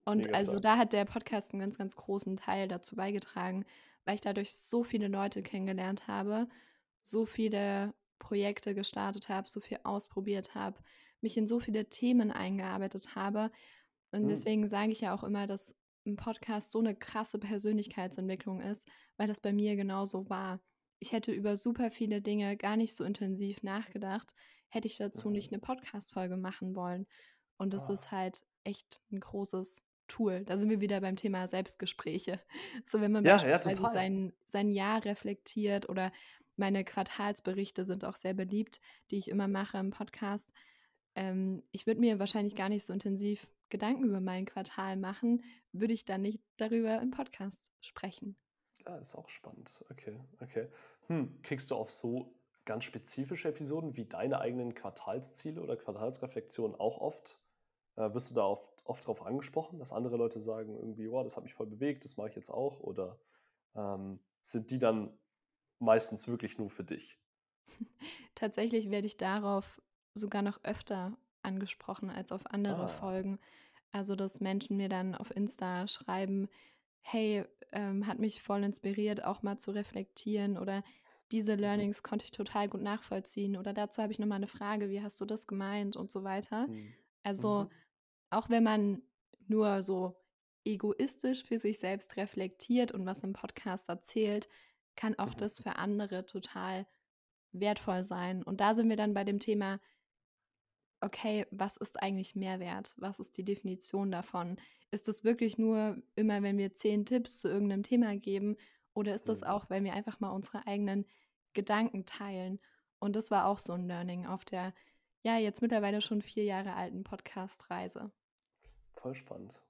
Und Mega also klar. da hat der Podcast einen ganz, ganz großen Teil dazu beigetragen, weil ich dadurch so viele Leute kennengelernt habe, so viele Projekte gestartet habe, so viel ausprobiert habe, mich in so viele Themen eingearbeitet habe. Und mhm. deswegen sage ich ja auch immer, dass ein Podcast so eine krasse Persönlichkeitsentwicklung ist, weil das bei mir genauso war ich hätte über super viele Dinge gar nicht so intensiv nachgedacht, hätte ich dazu nicht eine Podcast-Folge machen wollen. Und das Ah. ist halt echt ein großes Tool. Da sind wir wieder beim Thema Selbstgespräche. So, wenn man Ja, ja, beispielsweise total. sein sein Jahr reflektiert oder meine Quartalsberichte sind auch sehr beliebt, die ich immer mache im Podcast. Ähm, ich würde mir wahrscheinlich gar nicht so intensiv Gedanken über mein Quartal machen, würde ich dann nicht darüber im Podcast sprechen. Ja, ist auch spannend. Okay, okay. Hm, kriegst du auf so ganz spezifische Episoden wie deine eigenen Quartalsziele oder Quartalsreflexionen auch oft? Äh, wirst du da oft, oft darauf angesprochen, dass andere Leute sagen, irgendwie, wow, das hat mich voll bewegt, das mache ich jetzt auch? Oder ähm, sind die dann meistens wirklich nur für dich? Tatsächlich werde ich darauf sogar noch öfter angesprochen als auf andere Ah, Folgen. Also, dass Menschen mir dann auf Insta schreiben: „Hey, ähm, hat mich voll inspiriert, auch mal zu reflektieren“ oder „Diese mhm, Learnings konnte ich total gut nachvollziehen“ oder „Dazu habe ich noch mal 'ne Frage, wie hast du das gemeint“ und so weiter. mhm, Also, mhm, auch wenn man nur so egoistisch für sich selbst reflektiert und was im Podcast erzählt, kann auch mhm, das für andere total wertvoll sein. Und da sind wir dann bei dem Thema, okay, was ist eigentlich Mehrwert? Was ist die Definition davon? Ist das wirklich nur immer, wenn wir zehn Tipps zu irgendeinem Thema geben? Oder ist das mhm. auch, wenn wir einfach mal unsere eigenen Gedanken teilen? Und das war auch so ein Learning auf der, ja, jetzt mittlerweile schon vier Jahre alten Podcast-Reise. Voll spannend.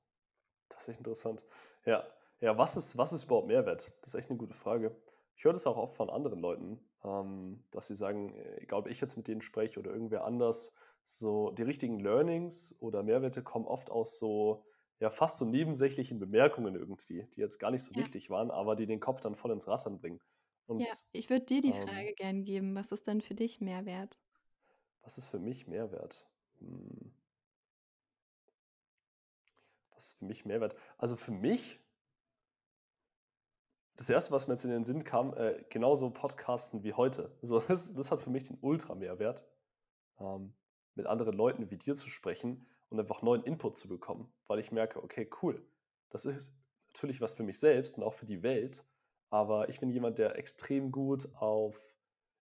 Das ist echt interessant. Ja, ja, was ist, was ist überhaupt Mehrwert? Das ist echt eine gute Frage. Ich höre das auch oft von anderen Leuten, ähm, dass sie sagen, äh, egal ob ich jetzt mit denen spreche oder irgendwer anders, so die richtigen Learnings oder Mehrwerte kommen oft aus so, ja, fast so nebensächlichen Bemerkungen irgendwie, die jetzt gar nicht so Ja. wichtig waren, aber die den Kopf dann voll ins Rattern bringen. Ja, Und ich würde dir die ähm, Frage gern geben, was ist denn für dich Mehrwert? was ist für mich Mehrwert? Hm, was ist für mich Mehrwert? Also für mich Das Erste, was mir jetzt in den Sinn kam, äh, genauso Podcasten wie heute. So, <laughs> das das hat für mich den Ultra-Mehrwert, ähm, mit anderen Leuten wie dir zu sprechen und einfach neuen Input zu bekommen, weil ich merke: „Okay, cool, das ist natürlich was für mich selbst und auch für die Welt, aber ich bin jemand, der extrem gut auf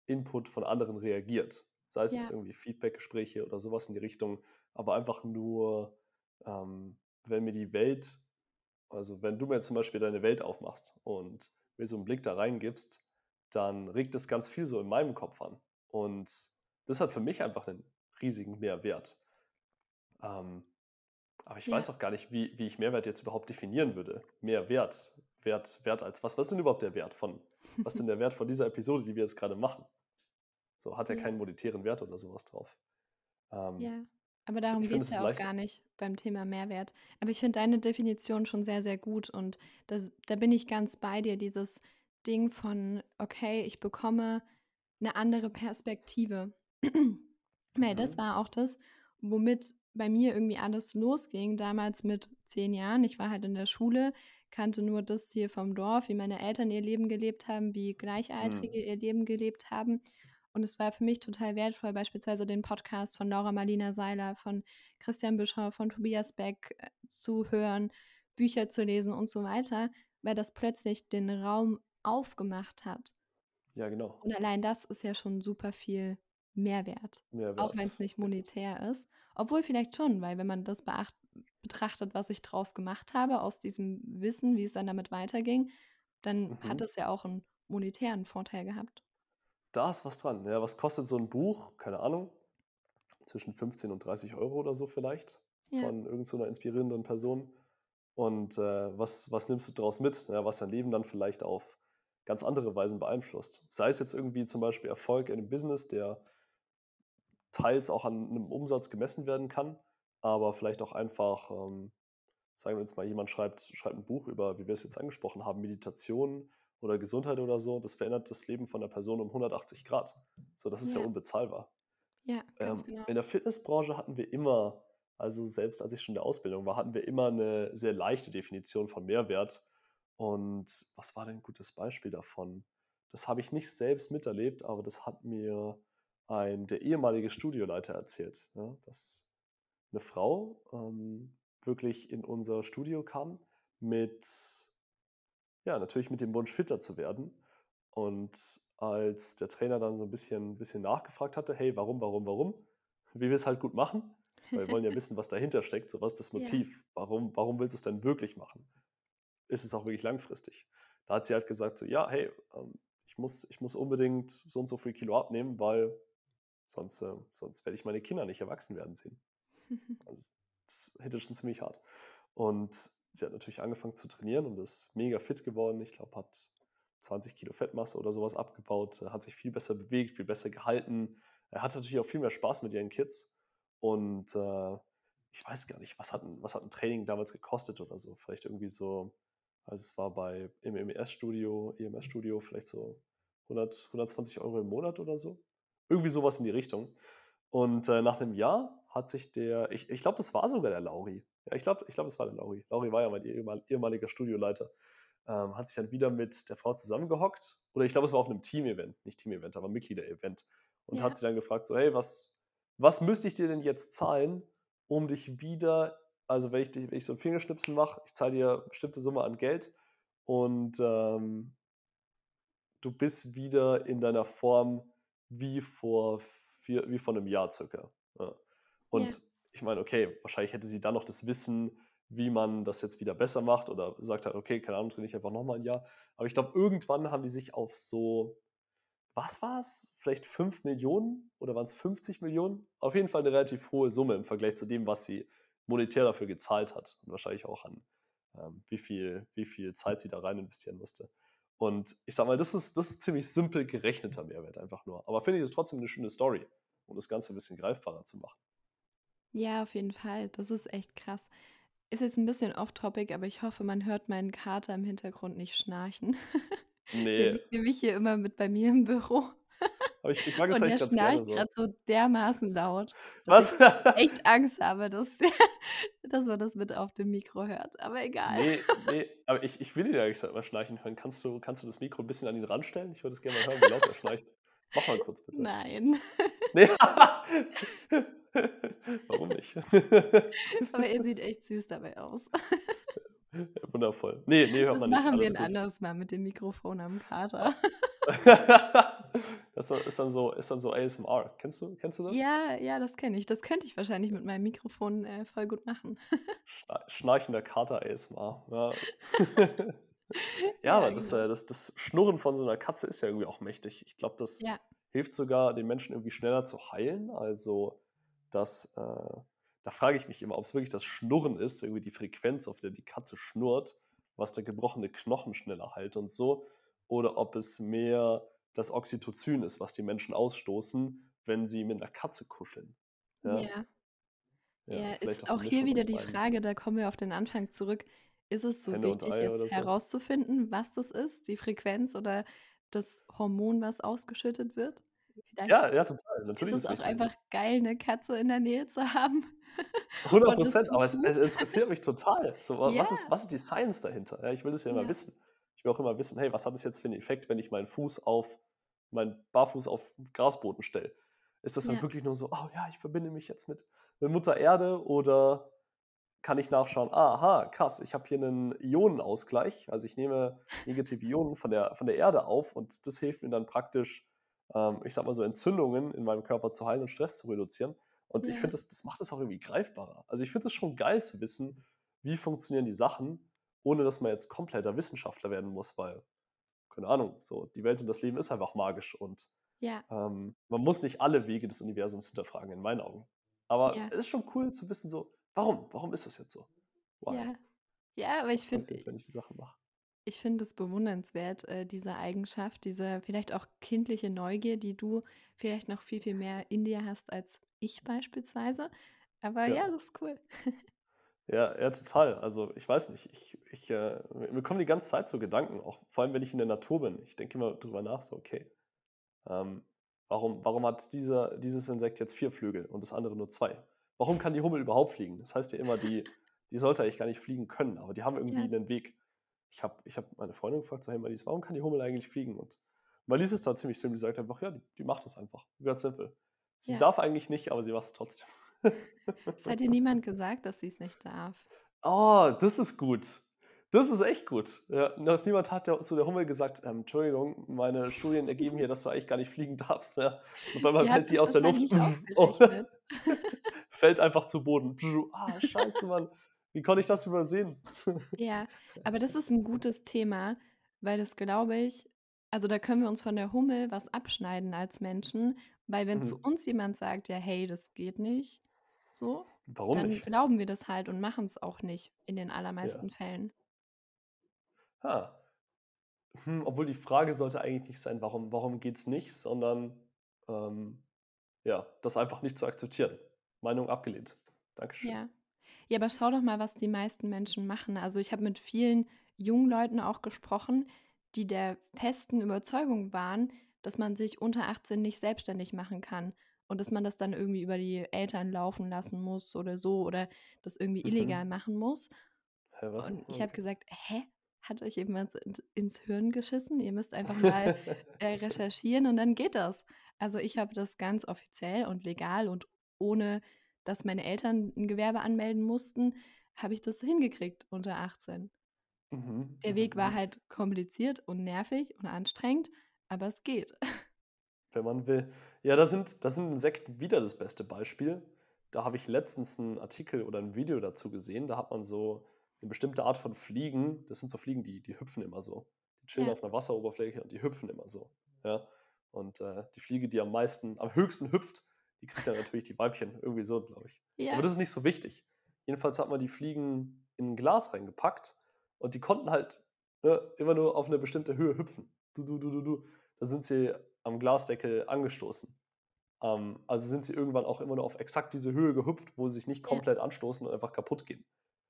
Input von anderen reagiert.“ Sei es jetzt Ja, irgendwie Feedbackgespräche oder sowas in die Richtung, aber einfach nur, ähm, wenn mir die Welt also, wenn du mir zum Beispiel deine Welt aufmachst und mir so einen Blick da reingibst, dann regt das ganz viel so in meinem Kopf an. Und das hat für mich einfach einen riesigen Mehrwert. Ähm, aber ich ja. weiß auch gar nicht, wie wie ich Mehrwert jetzt überhaupt definieren würde. Mehrwert, Wert Wert als was? Was ist denn überhaupt der Wert von was ist denn der <laughs> Wert von dieser Episode, die wir jetzt gerade machen? So, hat ja Ja. keinen monetären Wert oder sowas drauf. Ähm, Ja, aber darum geht's es ja auch leicht gar nicht beim Thema Mehrwert. Aber ich finde deine Definition schon sehr, sehr gut und das da bin ich ganz bei dir, dieses Ding von: „Okay, ich bekomme eine andere Perspektive.“ <clears throat> Weil das mhm, war auch das, womit bei mir irgendwie alles losging, damals mit 10 Jahren. Ich war halt in der Schule, kannte nur das hier vom Dorf, wie meine Eltern ihr Leben gelebt haben, wie mhm, Gleichaltrige ihr Leben gelebt haben. Und es war für mich total wertvoll, beispielsweise den Podcast von Laura Marlina Seiler, von Christian Bischoff, von Tobias Beck äh, zu hören, Bücher zu lesen und so weiter, weil das plötzlich den Raum aufgemacht hat. ja, genau, Und allein das ist ja schon super viel Mehrwert, auch wenn Mehrwert. es nicht monetär ist. Obwohl vielleicht schon, weil wenn man das beacht betrachtet, was ich draus gemacht habe, aus diesem Wissen, wie es dann damit weiterging, dann hat Mhm. es ja auch einen monetären Vorteil gehabt. Da ist was dran. Ja, was kostet so ein Buch? Keine Ahnung, zwischen 15 und 30 Euro oder so vielleicht Ja, von irgend so inspirierenden Person. Und, äh, was was nimmst du daraus mit, ja, was dein Leben dann vielleicht auf ganz andere Weisen beeinflusst? Sei es jetzt irgendwie zum Beispiel Erfolg in 'nem Business, der teils auch an 'nem Umsatz gemessen werden kann, aber vielleicht auch einfach, ähm, sagen wir jetzt mal, jemand schreibt schreibt 'n Buch über, wie wir es jetzt angesprochen haben, Meditation oder Gesundheit oder so. Das verändert das Leben von der Person um 180 Grad. So, das ist ja ja, unbezahlbar. ja, Ähm, genau. in der Fitnessbranche hatten wir immer also selbst als ich schon in der Ausbildung war, hatten wir immer eine sehr leichte Definition von Mehrwert. Und was war denn 'n gutes Beispiel davon? Das habe ich nicht selbst miterlebt, aber das hat mir ein der ehemalige Studioleiter erzählt, ja, dass eine Frau, ähm, wirklich in unser Studio kam mit ja, natürlich mit dem Wunsch, fitter zu werden. Und als der Trainer dann so ein bisschen bisschen nachgefragt hatte: „Hey, warum, warum, warum?“ Wie wir es halt gut machen, Weil wir wollen ja <laughs> wissen, was dahinter steckt, so was ist das Motiv, ja. warum, warum willst du es denn wirklich machen? Ist es auch wirklich langfristig? Da hat sie halt gesagt, so, ja, hey, ähm, ich, muss, ich muss unbedingt so und so viel Kilo abnehmen, weil sonst, äh, sonst werde ich meine Kinder nicht erwachsen werden sehen. <laughs> Also, das hätte schon ziemlich hart. Und sie hat natürlich angefangen zu trainieren und ist mega fit geworden. Ich glaube, hat 20 Kilo Fettmasse oder sowas abgebaut, hat sich viel besser bewegt, viel besser gehalten. Er hat natürlich auch viel mehr Spaß mit ihren Kids. Und äh, ich weiß gar nicht, was hat, ein, was hat ein Training damals gekostet oder so. Vielleicht irgendwie so, also es war bei im EMS-Studio, EMS-Studio vielleicht so 100, 120 Euro im Monat oder so. Irgendwie sowas in die Richtung. Und äh, nach einem Jahr hat sich der, ich, ich glaube, das war sogar der Lauri. Ja, ich glaube, ich glaub, es war der Lauri. Lauri war ja mein ehemaliger Studioleiter. Ähm, hat sich dann wieder mit der Frau zusammengehockt. Oder ich glaube, es war auf einem Team-Event, nicht Team-Event, aber Mitglieder-Event. Und ja. hat sie dann gefragt, so, hey, was, was müsste ich dir denn jetzt zahlen, um dich wieder, also wenn ich, dich, wenn ich so ein Fingerschnipsen mache, ich zahle dir eine bestimmte Summe an Geld und ähm, du bist wieder in deiner Form wie vor, vier, wie vor einem Jahr circa. Ja. Und ja. Ich meine, okay, wahrscheinlich hätte sie dann noch das Wissen, wie man das jetzt wieder besser macht oder sagt halt, okay, keine Ahnung, trainiere ich einfach nochmal ein Jahr. Aber ich glaube, irgendwann haben die sich auf so, was war es? Vielleicht 5 Millionen oder waren es 50 Millionen? Auf jeden Fall eine relativ hohe Summe im Vergleich zu dem, was sie monetär dafür gezahlt hat und wahrscheinlich auch an, ähm, wie, viel, wie viel Zeit sie da rein investieren musste. Und ich sag mal, das ist, das ist ziemlich simpel gerechneter Mehrwert einfach nur. Aber finde ich es trotzdem eine schöne Story, um das Ganze ein bisschen greifbarer zu machen. Ja, auf jeden Fall. Das ist echt krass. Ist jetzt ein bisschen off-topic, aber ich hoffe, man hört meinen Kater im Hintergrund nicht schnarchen. <laughs> Nee. Der liegt nämlich hier immer mit bei mir im Büro. Aber ich, ich mag es Und eigentlich der ganz gerne schnarcht so. gerade so dermaßen laut, Was? dass ich echt <laughs> Angst habe, dass, <laughs> dass man das mit auf dem Mikro hört. Aber egal. Nee, nee, aber ich, ich will ihn ja nicht mal schnarchen hören. Kannst du, kannst du das Mikro ein bisschen an ihn ranstellen? Ich würde es gerne mal hören, wie laut er schnarcht. Mach mal kurz bitte. Nein. Nee. <laughs> Warum nicht? <laughs> Aber er sieht echt süß dabei aus. Ja, wundervoll. Nee, nee, hört das man nicht. machen wir ein anderes Mal mit dem Mikrofon am Kater. das ist dann so, ist dann so ASMR. Kennst du, kennst du das? Ja, ja, das kenne ich. Das könnte ich wahrscheinlich mit meinem Mikrofon äh, voll gut machen. Schna- Schnarchender Kater ASMR. Ja, ja, <laughs> Ja, aber das, genau. äh, das, das Schnurren von so einer Katze ist ja irgendwie auch mächtig. Ich glaube, das Ja, hilft sogar den Menschen irgendwie schneller zu heilen. Also, das, äh, da frage ich mich immer, ob es wirklich das Schnurren ist, irgendwie die Frequenz, auf der die Katze schnurrt, was der gebrochene Knochen schneller heilt und so, oder ob es mehr das Oxytocin ist, was die Menschen ausstoßen, wenn sie mit einer Katze kuscheln. Ja, ja. ja, Ja, ist auch auch hier wieder die. Frage, da kommen wir auf den Anfang zurück. Ist es so und wichtig, jetzt so. herauszufinden, was das ist, die Frequenz oder das Hormon, was ausgeschüttet wird? Ja, ja, total. ist Natürlich ist es es auch wichtig. einfach geil, eine Katze in der Nähe zu haben <laughs> 100 und es Prozent, aber es, es interessiert mich total. So, wa- was, Ja, ist, was ist die Science dahinter? Ja, ich will das ja immer ja, wissen. Ich will auch immer wissen, hey, was hat es jetzt für einen Effekt, wenn ich meinen Fuß auf, meinen Barfuß auf Grasboden stelle? Ist das dann ja, wirklich nur so, oh ja, ich verbinde mich jetzt mit, mit Mutter Erde oder kann ich nachschauen, ah, aha, krass, ich habe hier einen Ionenausgleich, also ich nehme negative Ionen von der, von der Erde auf und das hilft mir dann praktisch, ähm, ich sag mal so, Entzündungen in meinem Körper zu heilen und Stress zu reduzieren. Und ich ja, finde, das, das macht es auch irgendwie greifbarer. Also ich finde es schon geil zu wissen, wie funktionieren die Sachen, ohne dass man jetzt kompletter Wissenschaftler werden muss, weil, keine Ahnung, so die Welt und das Leben ist einfach magisch und ja, ähm, man muss nicht alle Wege des Universums hinterfragen, in meinen Augen. Aber ja, es ist schon cool zu wissen, so, warum? Warum ist das jetzt so? Why? ja. Ja, aber ich finde, wenn ich die Sachen mache? Ich finde es bewundernswert, äh, diese Eigenschaft, diese vielleicht auch kindliche Neugier, die du vielleicht noch viel, viel mehr in dir hast als ich beispielsweise. Aber ja, Ja. das ist cool. Ja, ja, total. Also ich weiß nicht, ich, ich, äh, mir kommen die ganze Zeit so Gedanken, auch vor allem wenn ich in der Natur bin. Ich denke immer drüber nach, so, okay, ähm, warum, warum hat dieser, dieses Insekt jetzt vier Flügel und das andere nur zwei? Warum kann die Hummel überhaupt fliegen? Das heißt ja immer, die, die sollte eigentlich gar nicht fliegen können, aber die haben irgendwie Ja, einen Weg. Ich habe ich hab meine Freundin gefragt, so, hey Marlies, warum kann die Hummel eigentlich fliegen? Und Marlies ist da ziemlich simpel, die sagt einfach, ja, die, die macht das einfach. Ganz simpel. Sie ja. darf eigentlich nicht, aber sie macht es trotzdem. <laughs> Es hat dir niemand gesagt, dass sie es nicht darf. Oh, das ist gut. Das ist echt gut. Ja, noch niemand hat der, zu der Hummel gesagt, ähm, Entschuldigung, meine Studien ergeben hier, dass du eigentlich gar nicht fliegen darfst. Ja. Und auf einmal fällt die aus der Luft. <laughs> Oh, <laughs> fällt einfach zu Boden. Ah, scheiße, Mann. Wie konnte ich das übersehen? <laughs> Ja, aber das ist ein gutes Thema, weil das glaube ich, also da können wir uns von der Hummel was abschneiden als Menschen, weil wenn zu Mhm. uns jemand sagt, ja, hey, das geht nicht, so, Warum dann nicht? glauben wir das halt und machen es auch nicht in den Ja. allermeisten Fällen. Ha. Hm, obwohl die Frage sollte eigentlich nicht sein, warum, warum geht es nicht, sondern ähm, ja, das einfach nicht zu akzeptieren. Meinung abgelehnt. Dankeschön. Ja. Ja, aber schau doch mal, was die meisten Menschen machen. Also ich habe mit vielen jungen Leuten auch gesprochen, die der festen Überzeugung waren, dass man sich unter 18 nicht selbstständig machen kann und dass man das dann irgendwie über die Eltern laufen lassen muss oder so oder das irgendwie illegal Mhm. machen muss. Hä, was? Und ich habe gesagt, hä? Hat euch jemand ins ins Hirn geschissen? Ihr müsst einfach mal äh, recherchieren und dann geht das. Also ich habe das ganz offiziell und legal und ohne, dass meine Eltern ein Gewerbe anmelden mussten, habe ich das hingekriegt unter 18. Mhm, Der mhm, Weg war mhm. halt kompliziert und nervig und anstrengend, aber es geht. <laughs> Wenn man will. Ja, da sind, da sind Insekten wieder das beste Beispiel. Da habe ich letztens einen Artikel oder ein Video dazu gesehen. Da hat man so eine bestimmte Art von Fliegen. Das sind so Fliegen, die, die hüpfen immer so. Die chillen Ja. auf einer Wasseroberfläche und die hüpfen immer so. Ja? Und äh, die Fliege, die am meisten, am höchsten hüpft, die kriegt dann natürlich die Weibchen. Irgendwie so, glaube ich. Aber Ja, das ist nicht so wichtig. Jedenfalls hat man die Fliegen in ein Glas reingepackt und die konnten halt ne, immer nur auf eine bestimmte Höhe hüpfen. Du, du, du, du, du. Da sind sie am Glasdeckel angestoßen. Ähm, also sind sie irgendwann auch immer nur auf exakt diese Höhe gehüpft, wo sie sich nicht ja, komplett anstoßen und einfach kaputt gehen.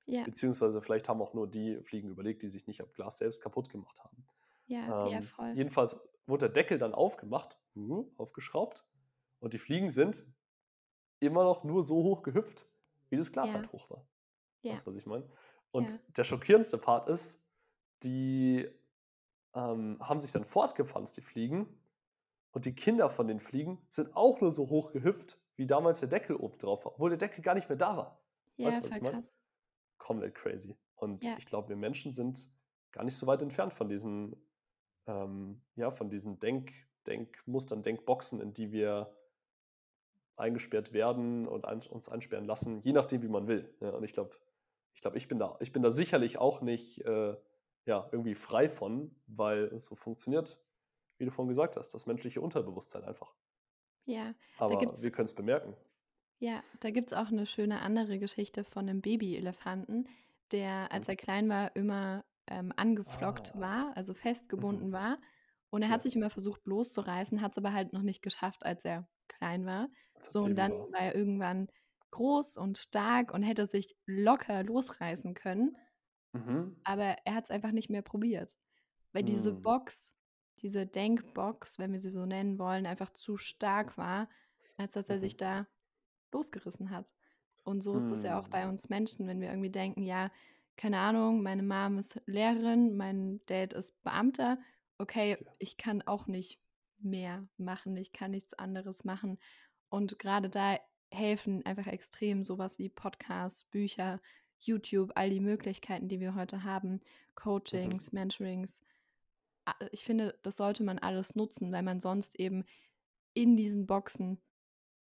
ja, Beziehungsweise vielleicht haben auch nur die Fliegen überlegt, die sich nicht am Glas selbst kaputt gemacht haben. ja, ja, Ähm, voll. jedenfalls wurde der Deckel dann aufgemacht, uh, aufgeschraubt und die Fliegen sind immer noch nur so hoch gehüpft, wie das Glas Ja, halt hoch war. ja, Weißt du, was ich meine? Und ja, der schockierendste Part ist, die ähm, haben sich dann fortgepflanzt, die Fliegen. Und die Kinder von den Fliegen sind auch nur so hoch gehüpft, wie damals der Deckel oben drauf war, obwohl der Deckel gar nicht mehr da war. Weißt ja, du, was ich meine? Komplett crazy. Und Ja, ich glaube, wir Menschen sind gar nicht so weit entfernt von diesen, ähm, ja, von diesen Denk, Denkmustern, Denkboxen, in die wir eingesperrt werden und ein, uns einsperren lassen, je nachdem, wie man will. Ja, und ich glaube, ich glaube, ich bin da, ich bin da sicherlich auch nicht äh, ja, irgendwie frei von, weil es so funktioniert, wie du vorhin gesagt hast, das menschliche Unterbewusstsein einfach. ja, Aber wir können es bemerken. Ja, da gibt es auch eine schöne andere Geschichte von einem Babyelefanten, der, als Mhm. er klein war, immer ähm, angeflockt Ah, war, also mhm. festgebunden war. Und er hat Ja, sich immer versucht loszureißen, hat es aber halt noch nicht geschafft, als er klein war. So, und dann war. war er irgendwann groß und stark und hätte sich locker losreißen können, Mhm. aber er hat es einfach nicht mehr probiert, weil diese Hm. Box, diese Denkbox, wenn wir sie so nennen wollen, einfach zu stark war, als dass er Mhm. sich da losgerissen hat. Und so ist es ja auch Hm. bei uns Menschen, wenn wir irgendwie denken, ja, keine Ahnung, meine Mom ist Lehrerin, mein Dad ist Beamter, okay, ich kann auch nicht mehr machen, ich kann nichts anderes machen. Und gerade da helfen einfach extrem sowas wie Podcasts, Bücher, YouTube, all die Möglichkeiten, die wir heute haben, Mhm. Coachings, Mentorings. A- Ich finde, das sollte man alles nutzen, weil man sonst eben in diesen Boxen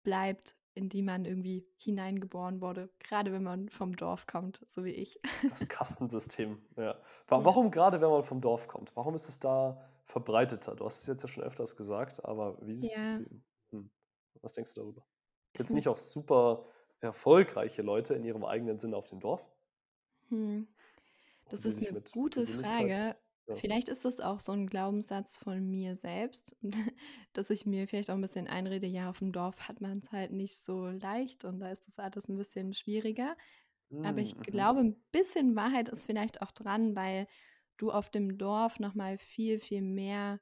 bleibt, in die man irgendwie hineingeboren wurde. Gerade wenn man vom Dorf kommt, so wie ich. Das Kastensystem, ja. Wa Ja. warum gerade, wenn man vom Dorf kommt? Warum ist es da verbreiteter? Du hast es jetzt ja schon öfters gesagt, aber wie ist Ja, hm, was denkst du darüber? Gibt es nicht auch super erfolgreiche Leute in ihrem eigenen Sinne auf dem Dorf, hm, das ist eine gute Frage. ja. Vielleicht ist das auch so ein Glaubenssatz von mir selbst, <laughs> dass ich mir vielleicht auch ein bisschen einrede, ja, auf dem Dorf hat man es halt nicht so leicht und da ist das alles ein bisschen schwieriger. Aber Hm, ich mhm. glaube, ein bisschen Wahrheit ist vielleicht auch dran, weil du auf dem Dorf noch mal viel, viel mehr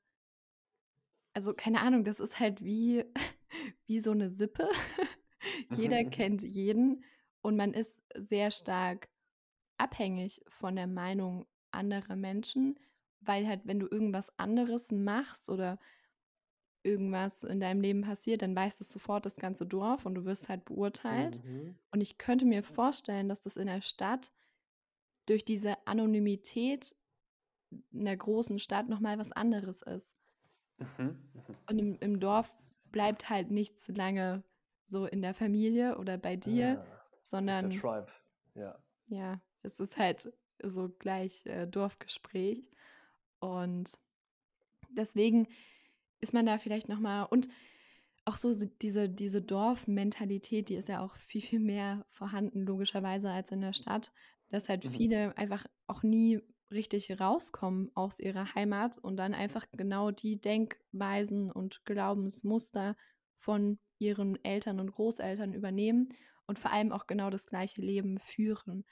also, keine Ahnung, das ist halt wie <laughs> wie so eine Sippe. <laughs> Jeder <laughs> kennt jeden und man ist sehr stark abhängig von der Meinung anderer Menschen, weil halt, wenn du irgendwas anderes machst oder irgendwas in deinem Leben passiert, dann weiß das sofort das ganze Dorf und du wirst halt beurteilt. Mhm. Und ich könnte mir vorstellen, dass das in der Stadt durch diese Anonymität in der großen Stadt noch mal was anderes ist. Mhm, mhm. Und im, im Dorf bleibt halt nichts lange so in der Familie oder bei dir, Ah, ist der sondern Tribe. Ja. ja, es ist halt so gleich äh, Dorfgespräch. Und deswegen ist man da vielleicht noch mal und auch so so diese diese Dorfmentalität, die ist ja auch viel, viel mehr vorhanden logischerweise als in der Stadt, dass halt Mhm. viele einfach auch nie richtig rauskommen aus ihrer Heimat und dann einfach genau die Denkweisen und Glaubensmuster von ihren Eltern und Großeltern übernehmen und vor allem auch genau das gleiche Leben führen.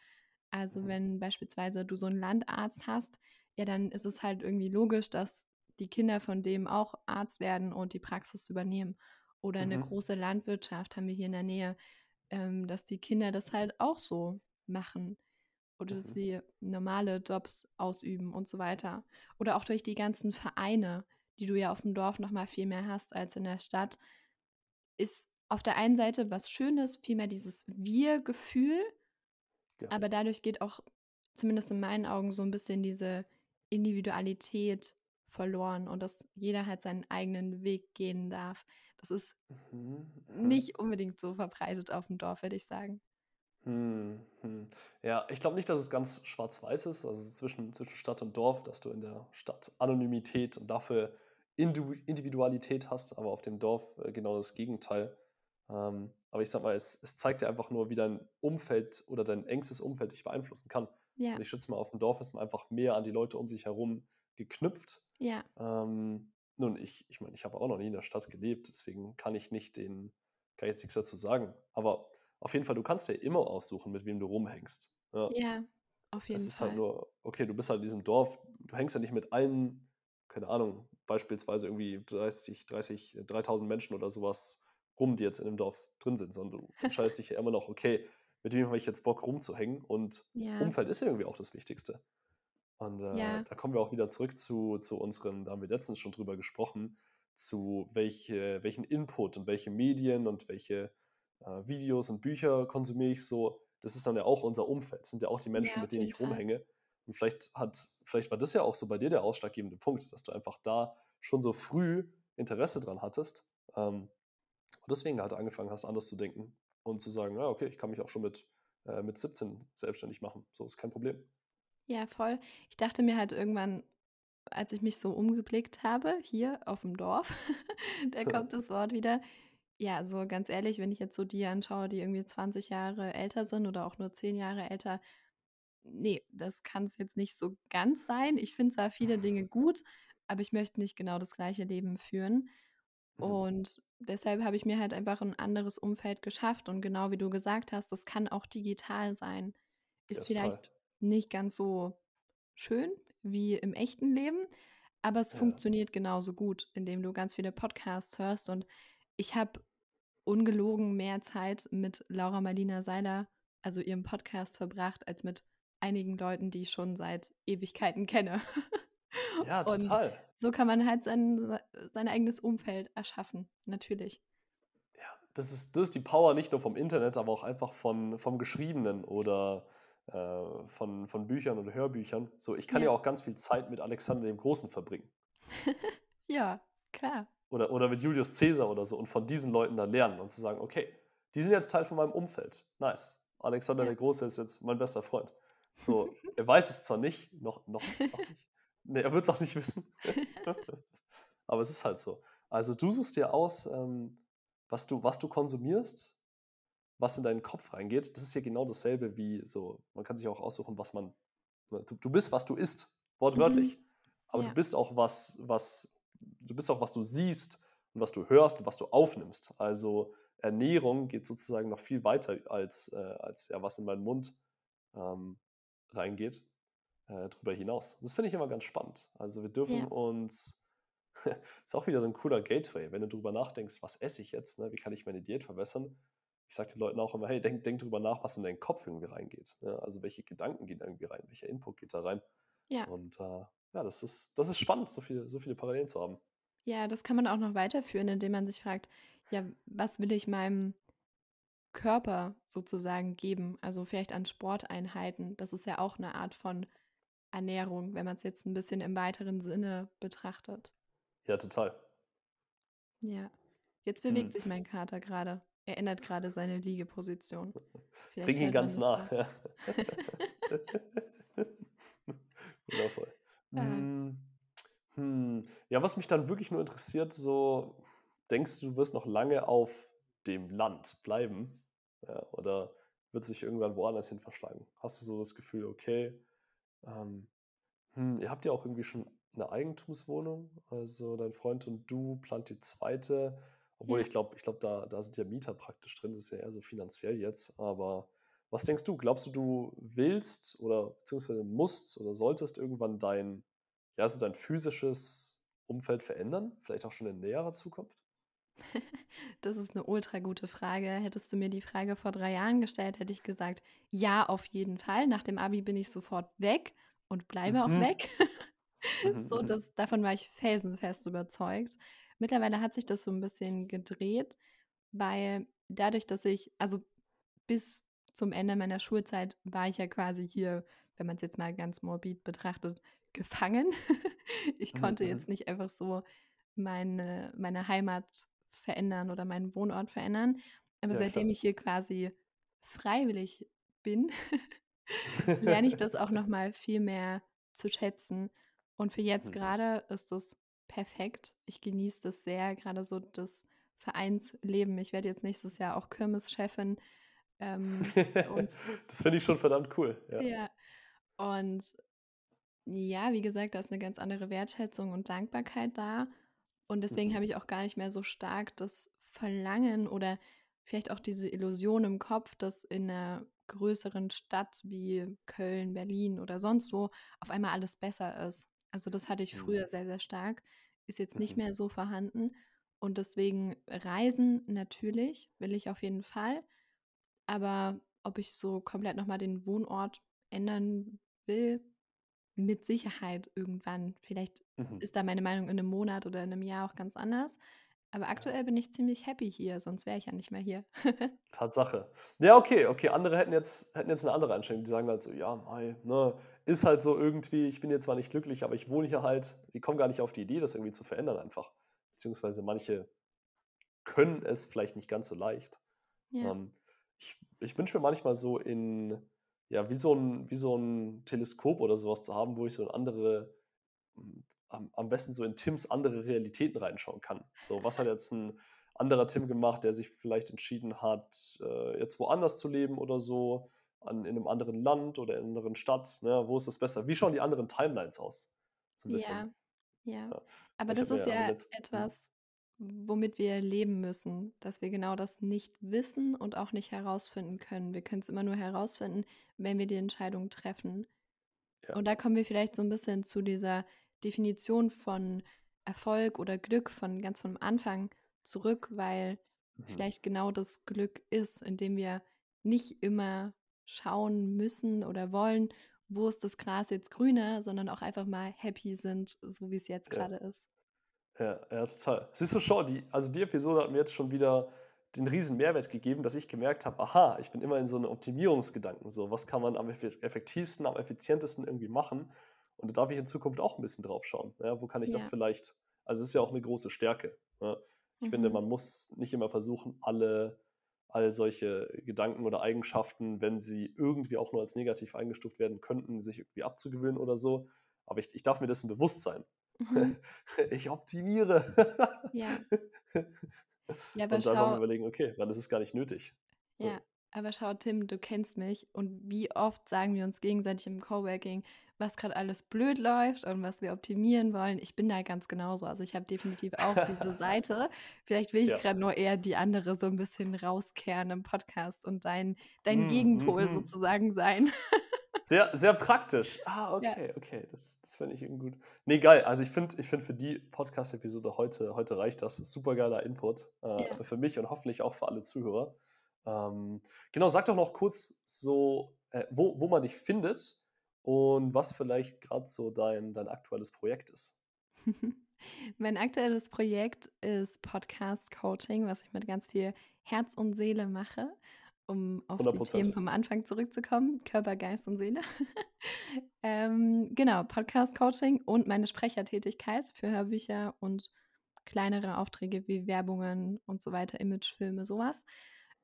Also, Mhm. wenn beispielsweise du so 'n Landarzt hast, ja, dann ist es halt irgendwie logisch, dass die Kinder von dem auch Arzt werden und die Praxis übernehmen. Oder Mhm. große Landwirtschaft haben wir hier in der Nähe, ähm, dass die Kinder das halt auch so machen oder dass Mhm. sie normale Jobs ausüben und so weiter. Oder auch durch die ganzen Vereine, die du ja auf'm Dorf noch mal viel mehr hast als in der Stadt, ist auf der einen Seite was Schönes, viel mehr dieses Wir-Gefühl, Ja. aber dadurch geht auch, zumindest in meinen Augen, so 'n bisschen diese Individualität verloren und dass jeder halt seinen eigenen Weg gehen darf. Das ist Mhm. Nicht unbedingt so verbreitet auf'm Dorf, würde ich sagen. Mhm. Mhm. Ja, ich glaube nicht, dass es ganz schwarz-weiß ist, also zwischen zwischen Stadt und Dorf, dass du in der Stadt Anonymität und dafür Individualität hast, aber auf dem Dorf, äh, genau das Gegenteil. Ähm, aber ich sage mal, es es zeigt dir einfach nur, wie dein Umfeld oder dein engstes Umfeld dich beeinflussen kann. Ja. Und ich schätze mal, auf'm Dorf ist man einfach mehr an die Leute um sich herum geknüpft. Ja. Ähm, nun, ich ich meine, ich habe auch noch nie in der Stadt gelebt, deswegen kann ich nicht den kann ich jetzt nix dazu sagen. Aber auf jeden Fall, du kannst dir immer aussuchen, mit wem du rumhängst, ja. Ja, auf Es jeden ist halt Fall. nur okay, du bist halt in diesem Dorf, du hängst ja nicht mit allen, keine Ahnung, beispielsweise irgendwie 30 30 äh, 3.000 Menschen oder so was rum, die jetzt in dem Dorf drin sind, sondern du entscheidest dich ja immer noch: „Okay, mit wem habe ich jetzt Bock rumzuhängen?“ Und Ja. Umfeld ist ja irgendwie auch das Wichtigste. Und, äh, Ja. da kommen wir auch wieder zurück zu zu unseren da haben wir letztens schon drüber gesprochen, zu welche welchen Input und welche Medien und welche, äh, Videos und Bücher konsumiere ich so. Das ist dann ja auch unser Umfeld. Das sind ja auch die Menschen, Ja, mit auf denen ich Fall. rumhänge. Und vielleicht hat vielleicht war das ja auch so bei dir der ausschlaggebende Punkt, dass du einfach da schon so früh Interesse dran hattest, ähm, und deswegen halt angefangen hast, anders zu denken und zu sagen: „Ja, okay, ich kann mich auch schon mit äh, mit 17 selbstständig machen. So, ist kein Problem.“ Ja, voll. Ich dachte mir halt irgendwann, als ich mich so umgeblickt habe hier auf'm Dorf, <laughs> da kommt das Wort wieder. Ja, also ganz ehrlich, wenn ich jetzt so die anschaue, die irgendwie 20 Jahre älter sind oder auch nur 10 Jahre älter, ne, das kann's jetzt nicht so ganz sein. Ich finde zwar viele Dinge gut, aber ich möchte nicht genau das gleiche Leben führen. Mhm. Und deshalb habe ich mir halt einfach 'n anderes Umfeld geschafft und genau wie du gesagt hast, das kann auch digital sein. Ist total. vielleicht nicht ganz so schön wie im echten Leben, aber es Ja. funktioniert genauso gut, indem du ganz viele Podcasts hörst und ich habe ungelogen mehr Zeit mit Laura Marlina Seiler, also ihrem Podcast, verbracht, als mit einigen Leuten, die ich schon seit Ewigkeiten kenne. <laughs> Ja, Und total. so kann man halt sein sei sein eigenes Umfeld erschaffen, natürlich. Ja, das ist das ist die Power nicht nur vom Internet, aber auch einfach von vom Geschriebenen oder, äh, von von Büchern oder Hörbüchern. So, ich kann ja Ja. auch ganz viel Zeit mit Alexander dem Großen verbringen. <laughs> Ja, klar. Oder oder mit Julius Caesar oder so und von diesen Leuten dann lernen und zu sagen: „Okay, die sind jetzt Teil von meinem Umfeld. Nice. Alexander Ja. der Große ist jetzt mein bester Freund.“ So, <laughs> er weiß es zwar nicht, noch noch noch nicht. Ne, er wird's auch nicht wissen. <laughs> <laughs> Aber es ist halt so. Also, du suchst dir aus, ähm, was du was du konsumierst, was in deinen Kopf reingeht. Das ist ja genau dasselbe wie so man kann sich auch aussuchen, was man ne, du du bist, was du isst, Mhm. wortwörtlich. Aber du Ja. bist auch was was du bist auch, was du siehst und was du hörst und was du aufnimmst. Also, Ernährung geht sozusagen noch viel weiter als äh, als, ja, was in meinen Mund, ähm, reingeht, äh, drüber hinaus. Das finde ich immer ganz spannend. Also, wir dürfen Ja. uns <laughs> ist auch wieder so 'n cooler Gateway, wenn du drüber nachdenkst: „Was esse ich jetzt, ne? Wie kann ich meine Diät verbessern?“ Ich sage den Leuten auch immer: „Hey, denk denk drüber nach, was in deinen Kopf irgendwie reingeht, ne? Also, welche Gedanken gehen irgendwie rein? Welcher Input geht da rein?“ Ja. Und, äh, ja, das ist das ist spannend, so viele so viele Parallelen zu haben. Ja, das kann man auch noch weiterführen, indem man sich fragt: „Ja, was will ich meinem Körper sozusagen geben?“ Also, vielleicht an Sporteinheiten. Das ist ja auch 'ne Art von Ernährung, wenn man's jetzt 'n bisschen im weiteren Sinne betrachtet. Ja, total. Ja. Jetzt bewegt Mhm. sich mein Kater grade. er ändert gerade seine Liegeposition. <laughs> Bring ihn ganz nah. Ja. <laughs> Wundervoll. Ja. Hm, hm. ja, was mich dann wirklich nur interessiert, so denkst du, du wirst noch lange auf dem Land bleiben? Ja, oder wird sich irgendwann woanders hin verschlagen? Hast du so das Gefühl, okay, ähm, hm, ihr habt ja auch irgendwie schon eine Eigentumswohnung, also dein Freund und du plant die zweite, obwohl ja. ich glaube, ich glaube, da, da sind ja Mieter praktisch drin, das ist ja eher so finanziell jetzt, aber was denkst du? Glaubst du, du willst oder beziehungsweise musst oder solltest irgendwann dein, ja, also dein physisches Umfeld verändern? Vielleicht auch schon in näherer Zukunft? <laughs> Das ist eine ultra gute Frage. Hättest du mir die Frage vor drei Jahren gestellt, hätte ich gesagt, ja, auf jeden Fall. Nach dem Abi bin ich sofort weg und bleibe mhm. auch weg. <laughs> Mhm, so, mhm. das, davon war ich felsenfest überzeugt. Mittlerweile hat sich das so ein bisschen gedreht, weil dadurch, dass ich, also bis zum Ende meiner Schulzeit war ich ja quasi hier, wenn man es jetzt mal ganz morbid betrachtet, gefangen. <laughs> ich konnte mhm. jetzt nicht einfach so meine, meine Heimat verändern oder meinen Wohnort verändern. Aber ja, seitdem klar. ich hier quasi freiwillig bin, <laughs> lerne ich das auch <laughs> nochmal viel mehr zu schätzen. Und für jetzt mhm. gerade ist das perfekt. Ich genieße das sehr, gerade so das Vereinsleben. Ich werde jetzt nächstes Jahr auch Kirmeschefin. Ähm, <laughs> das finde ich schon verdammt cool. Ja. ja. Und ja, wie gesagt, da ist eine ganz andere Wertschätzung und Dankbarkeit da. Und deswegen mhm. habe ich auch gar nicht mehr so stark das Verlangen oder vielleicht auch diese Illusion im Kopf, dass in einer größeren Stadt wie Köln, Berlin oder sonst wo auf einmal alles besser ist. Also das hatte ich früher mhm. sehr, sehr stark, ist jetzt nicht mhm. mehr so vorhanden. Und deswegen Reisen natürlich, will ich auf jeden Fall. Aber ob ich so komplett nochmal den Wohnort ändern will, mit Sicherheit irgendwann. Vielleicht mhm. ist da meine Meinung in einem Monat oder in einem Jahr auch ganz anders. Aber aktuell bin ich ziemlich happy hier, sonst wäre ich ja nicht mehr hier. <laughs> Tatsache. Ja, okay, okay. Andere hätten jetzt, hätten jetzt eine andere Einstellung. Die sagen halt so, ja, mei, ne, ist halt so irgendwie, ich bin jetzt zwar nicht glücklich, aber ich wohne hier halt. Die kommen gar nicht auf die Idee, das irgendwie zu verändern einfach. Beziehungsweise manche können es vielleicht nicht ganz so leicht. Ja. Ähm, ich ich wünsche mir manchmal so in, ja, wie so, ein, wie so ein Teleskop oder sowas zu haben, wo ich so in andere am, am besten so in Tims andere Realitäten reinschauen kann. So, was hat jetzt ein anderer Tim gemacht, der sich vielleicht entschieden hat, äh, jetzt woanders zu leben oder so, an, in einem anderen Land oder in einer anderen Stadt. Ne? Wo ist das besser? Wie schauen die anderen Timelines aus? So ein bisschen. Ja, ja. ja. Aber ich das ist ja hm. etwas, womit wir leben müssen, dass wir genau das nicht wissen und auch nicht herausfinden können. Wir können es immer nur herausfinden, wenn wir die Entscheidung treffen. Ja. Und da kommen wir vielleicht so ein bisschen zu dieser Definition von Erfolg oder Glück von ganz vom Anfang zurück, weil mhm. vielleicht genau das Glück ist, indem wir nicht immer schauen müssen oder wollen, wo ist das Gras jetzt grüner, sondern auch einfach mal happy sind, so wie es jetzt ja. gerade ist. Ja, ja, total. Siehst du schon, die, also die Episode hat mir jetzt schon wieder den riesen Mehrwert gegeben, dass ich gemerkt habe, aha, ich bin immer in so einem Optimierungsgedanken. So, was kann man am effektivsten, am effizientesten irgendwie machen? Und da darf ich in Zukunft auch ein bisschen drauf schauen. Ja, wo kann ich ja. das vielleicht, also es ist ja auch eine große Stärke. Ja. Ich mhm. finde, man muss nicht immer versuchen, alle, all solche Gedanken oder Eigenschaften, wenn sie irgendwie auch nur als negativ eingestuft werden könnten, sich irgendwie abzugewöhnen oder so. Aber ich, ich darf mir dessen bewusst sein. Mhm. <laughs> ich optimiere. ja. ja aber Und dann schau, überlegen, okay, dann ist es gar nicht nötig. Ja, aber schau, Tim, du kennst mich und wie oft sagen wir uns gegenseitig im Coworking, was gerade alles blöd läuft und was wir optimieren wollen. Ich bin da ganz genauso. Also ich habe definitiv auch diese <laughs> Seite. Vielleicht will ich ja. gerade nur eher die andere so ein bisschen rauskehren im Podcast und dein, dein mm, Gegenpol mm, sozusagen sein. Sehr, sehr praktisch. Ah, okay, ja. okay. Das, das finde ich irgendwie gut. Nee, geil. Also ich finde ich find für die Podcast-Episode heute, heute reicht das. das super geiler Input. Äh, ja. Für mich und hoffentlich auch für alle Zuhörer. Ähm, genau, sag doch noch kurz so, äh, wo, wo man dich findet und was vielleicht gerade so dein, dein aktuelles Projekt ist. <laughs> mein aktuelles Projekt ist Podcast Coaching, was ich mit ganz viel Herz und Seele mache, um auf 100%. die Themen vom Anfang zurückzukommen, Körper, Geist und Seele. <laughs> ähm, genau, Podcast Coaching und meine Sprechertätigkeit für Hörbücher und kleinere Aufträge wie Werbungen und so weiter, Imagefilme, sowas.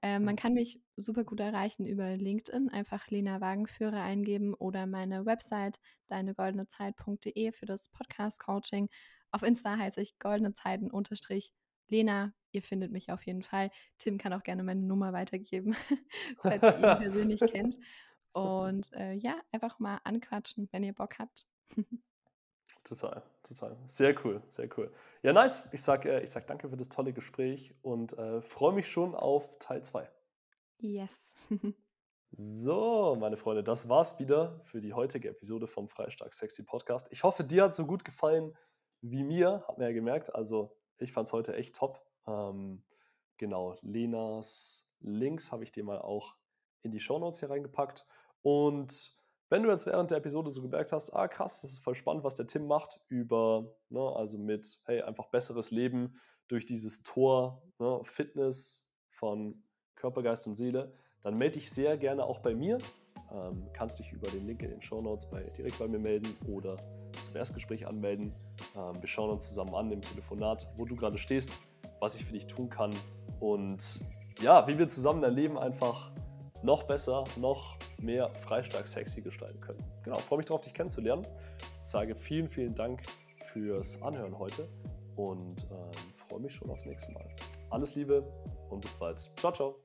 Ähm, man kann mich super gut erreichen über LinkedIn, einfach Lena Wagenführer eingeben oder meine Website deinegoldenezeit.de für das Podcast-Coaching. Auf Insta heiße ich goldene Zeiten unterstrich Lena. Ihr findet mich auf jeden Fall. Tim kann auch gerne meine Nummer weitergeben, <laughs> falls ihr ihn persönlich kennt. Und äh, ja, einfach mal anquatschen, wenn ihr Bock habt. total, total. Sehr cool, sehr cool. Ja, nice. Ich sage äh, sag danke für das tolle Gespräch und äh, freue mich schon auf Teil 2. Yes. <laughs> so, meine Freunde, das war's wieder für die heutige Episode vom Freistark Sexy Podcast. Ich hoffe, dir hat es so gut gefallen wie mir, hat man ja gemerkt. Also, ich fand es heute echt top. Ähm, genau, Lenas Links habe ich dir mal auch in die Shownotes hier reingepackt. Und wenn du jetzt während der Episode so gemerkt hast, ah krass, das ist voll spannend, was der Tim macht, über, ne, also mit, hey, einfach besseres Leben durch dieses Tor, ne, Fitness von Körper, Geist und Seele, dann melde dich sehr gerne auch bei mir. Ähm, kannst dich über den Link in den Show Notes bei, direkt bei mir melden oder zum Erstgespräch anmelden. Ähm, wir schauen uns zusammen an im Telefonat, wo du gerade stehst, was ich für dich tun kann und ja, wie wir zusammen dein Leben einfach noch besser, noch mehr freistark sexy gestalten können. Genau, freue mich darauf, dich kennenzulernen. Ich sage vielen, vielen Dank fürs Anhören heute und ähm, freue mich schon aufs nächste Mal. Alles Liebe und bis bald. Ciao, ciao.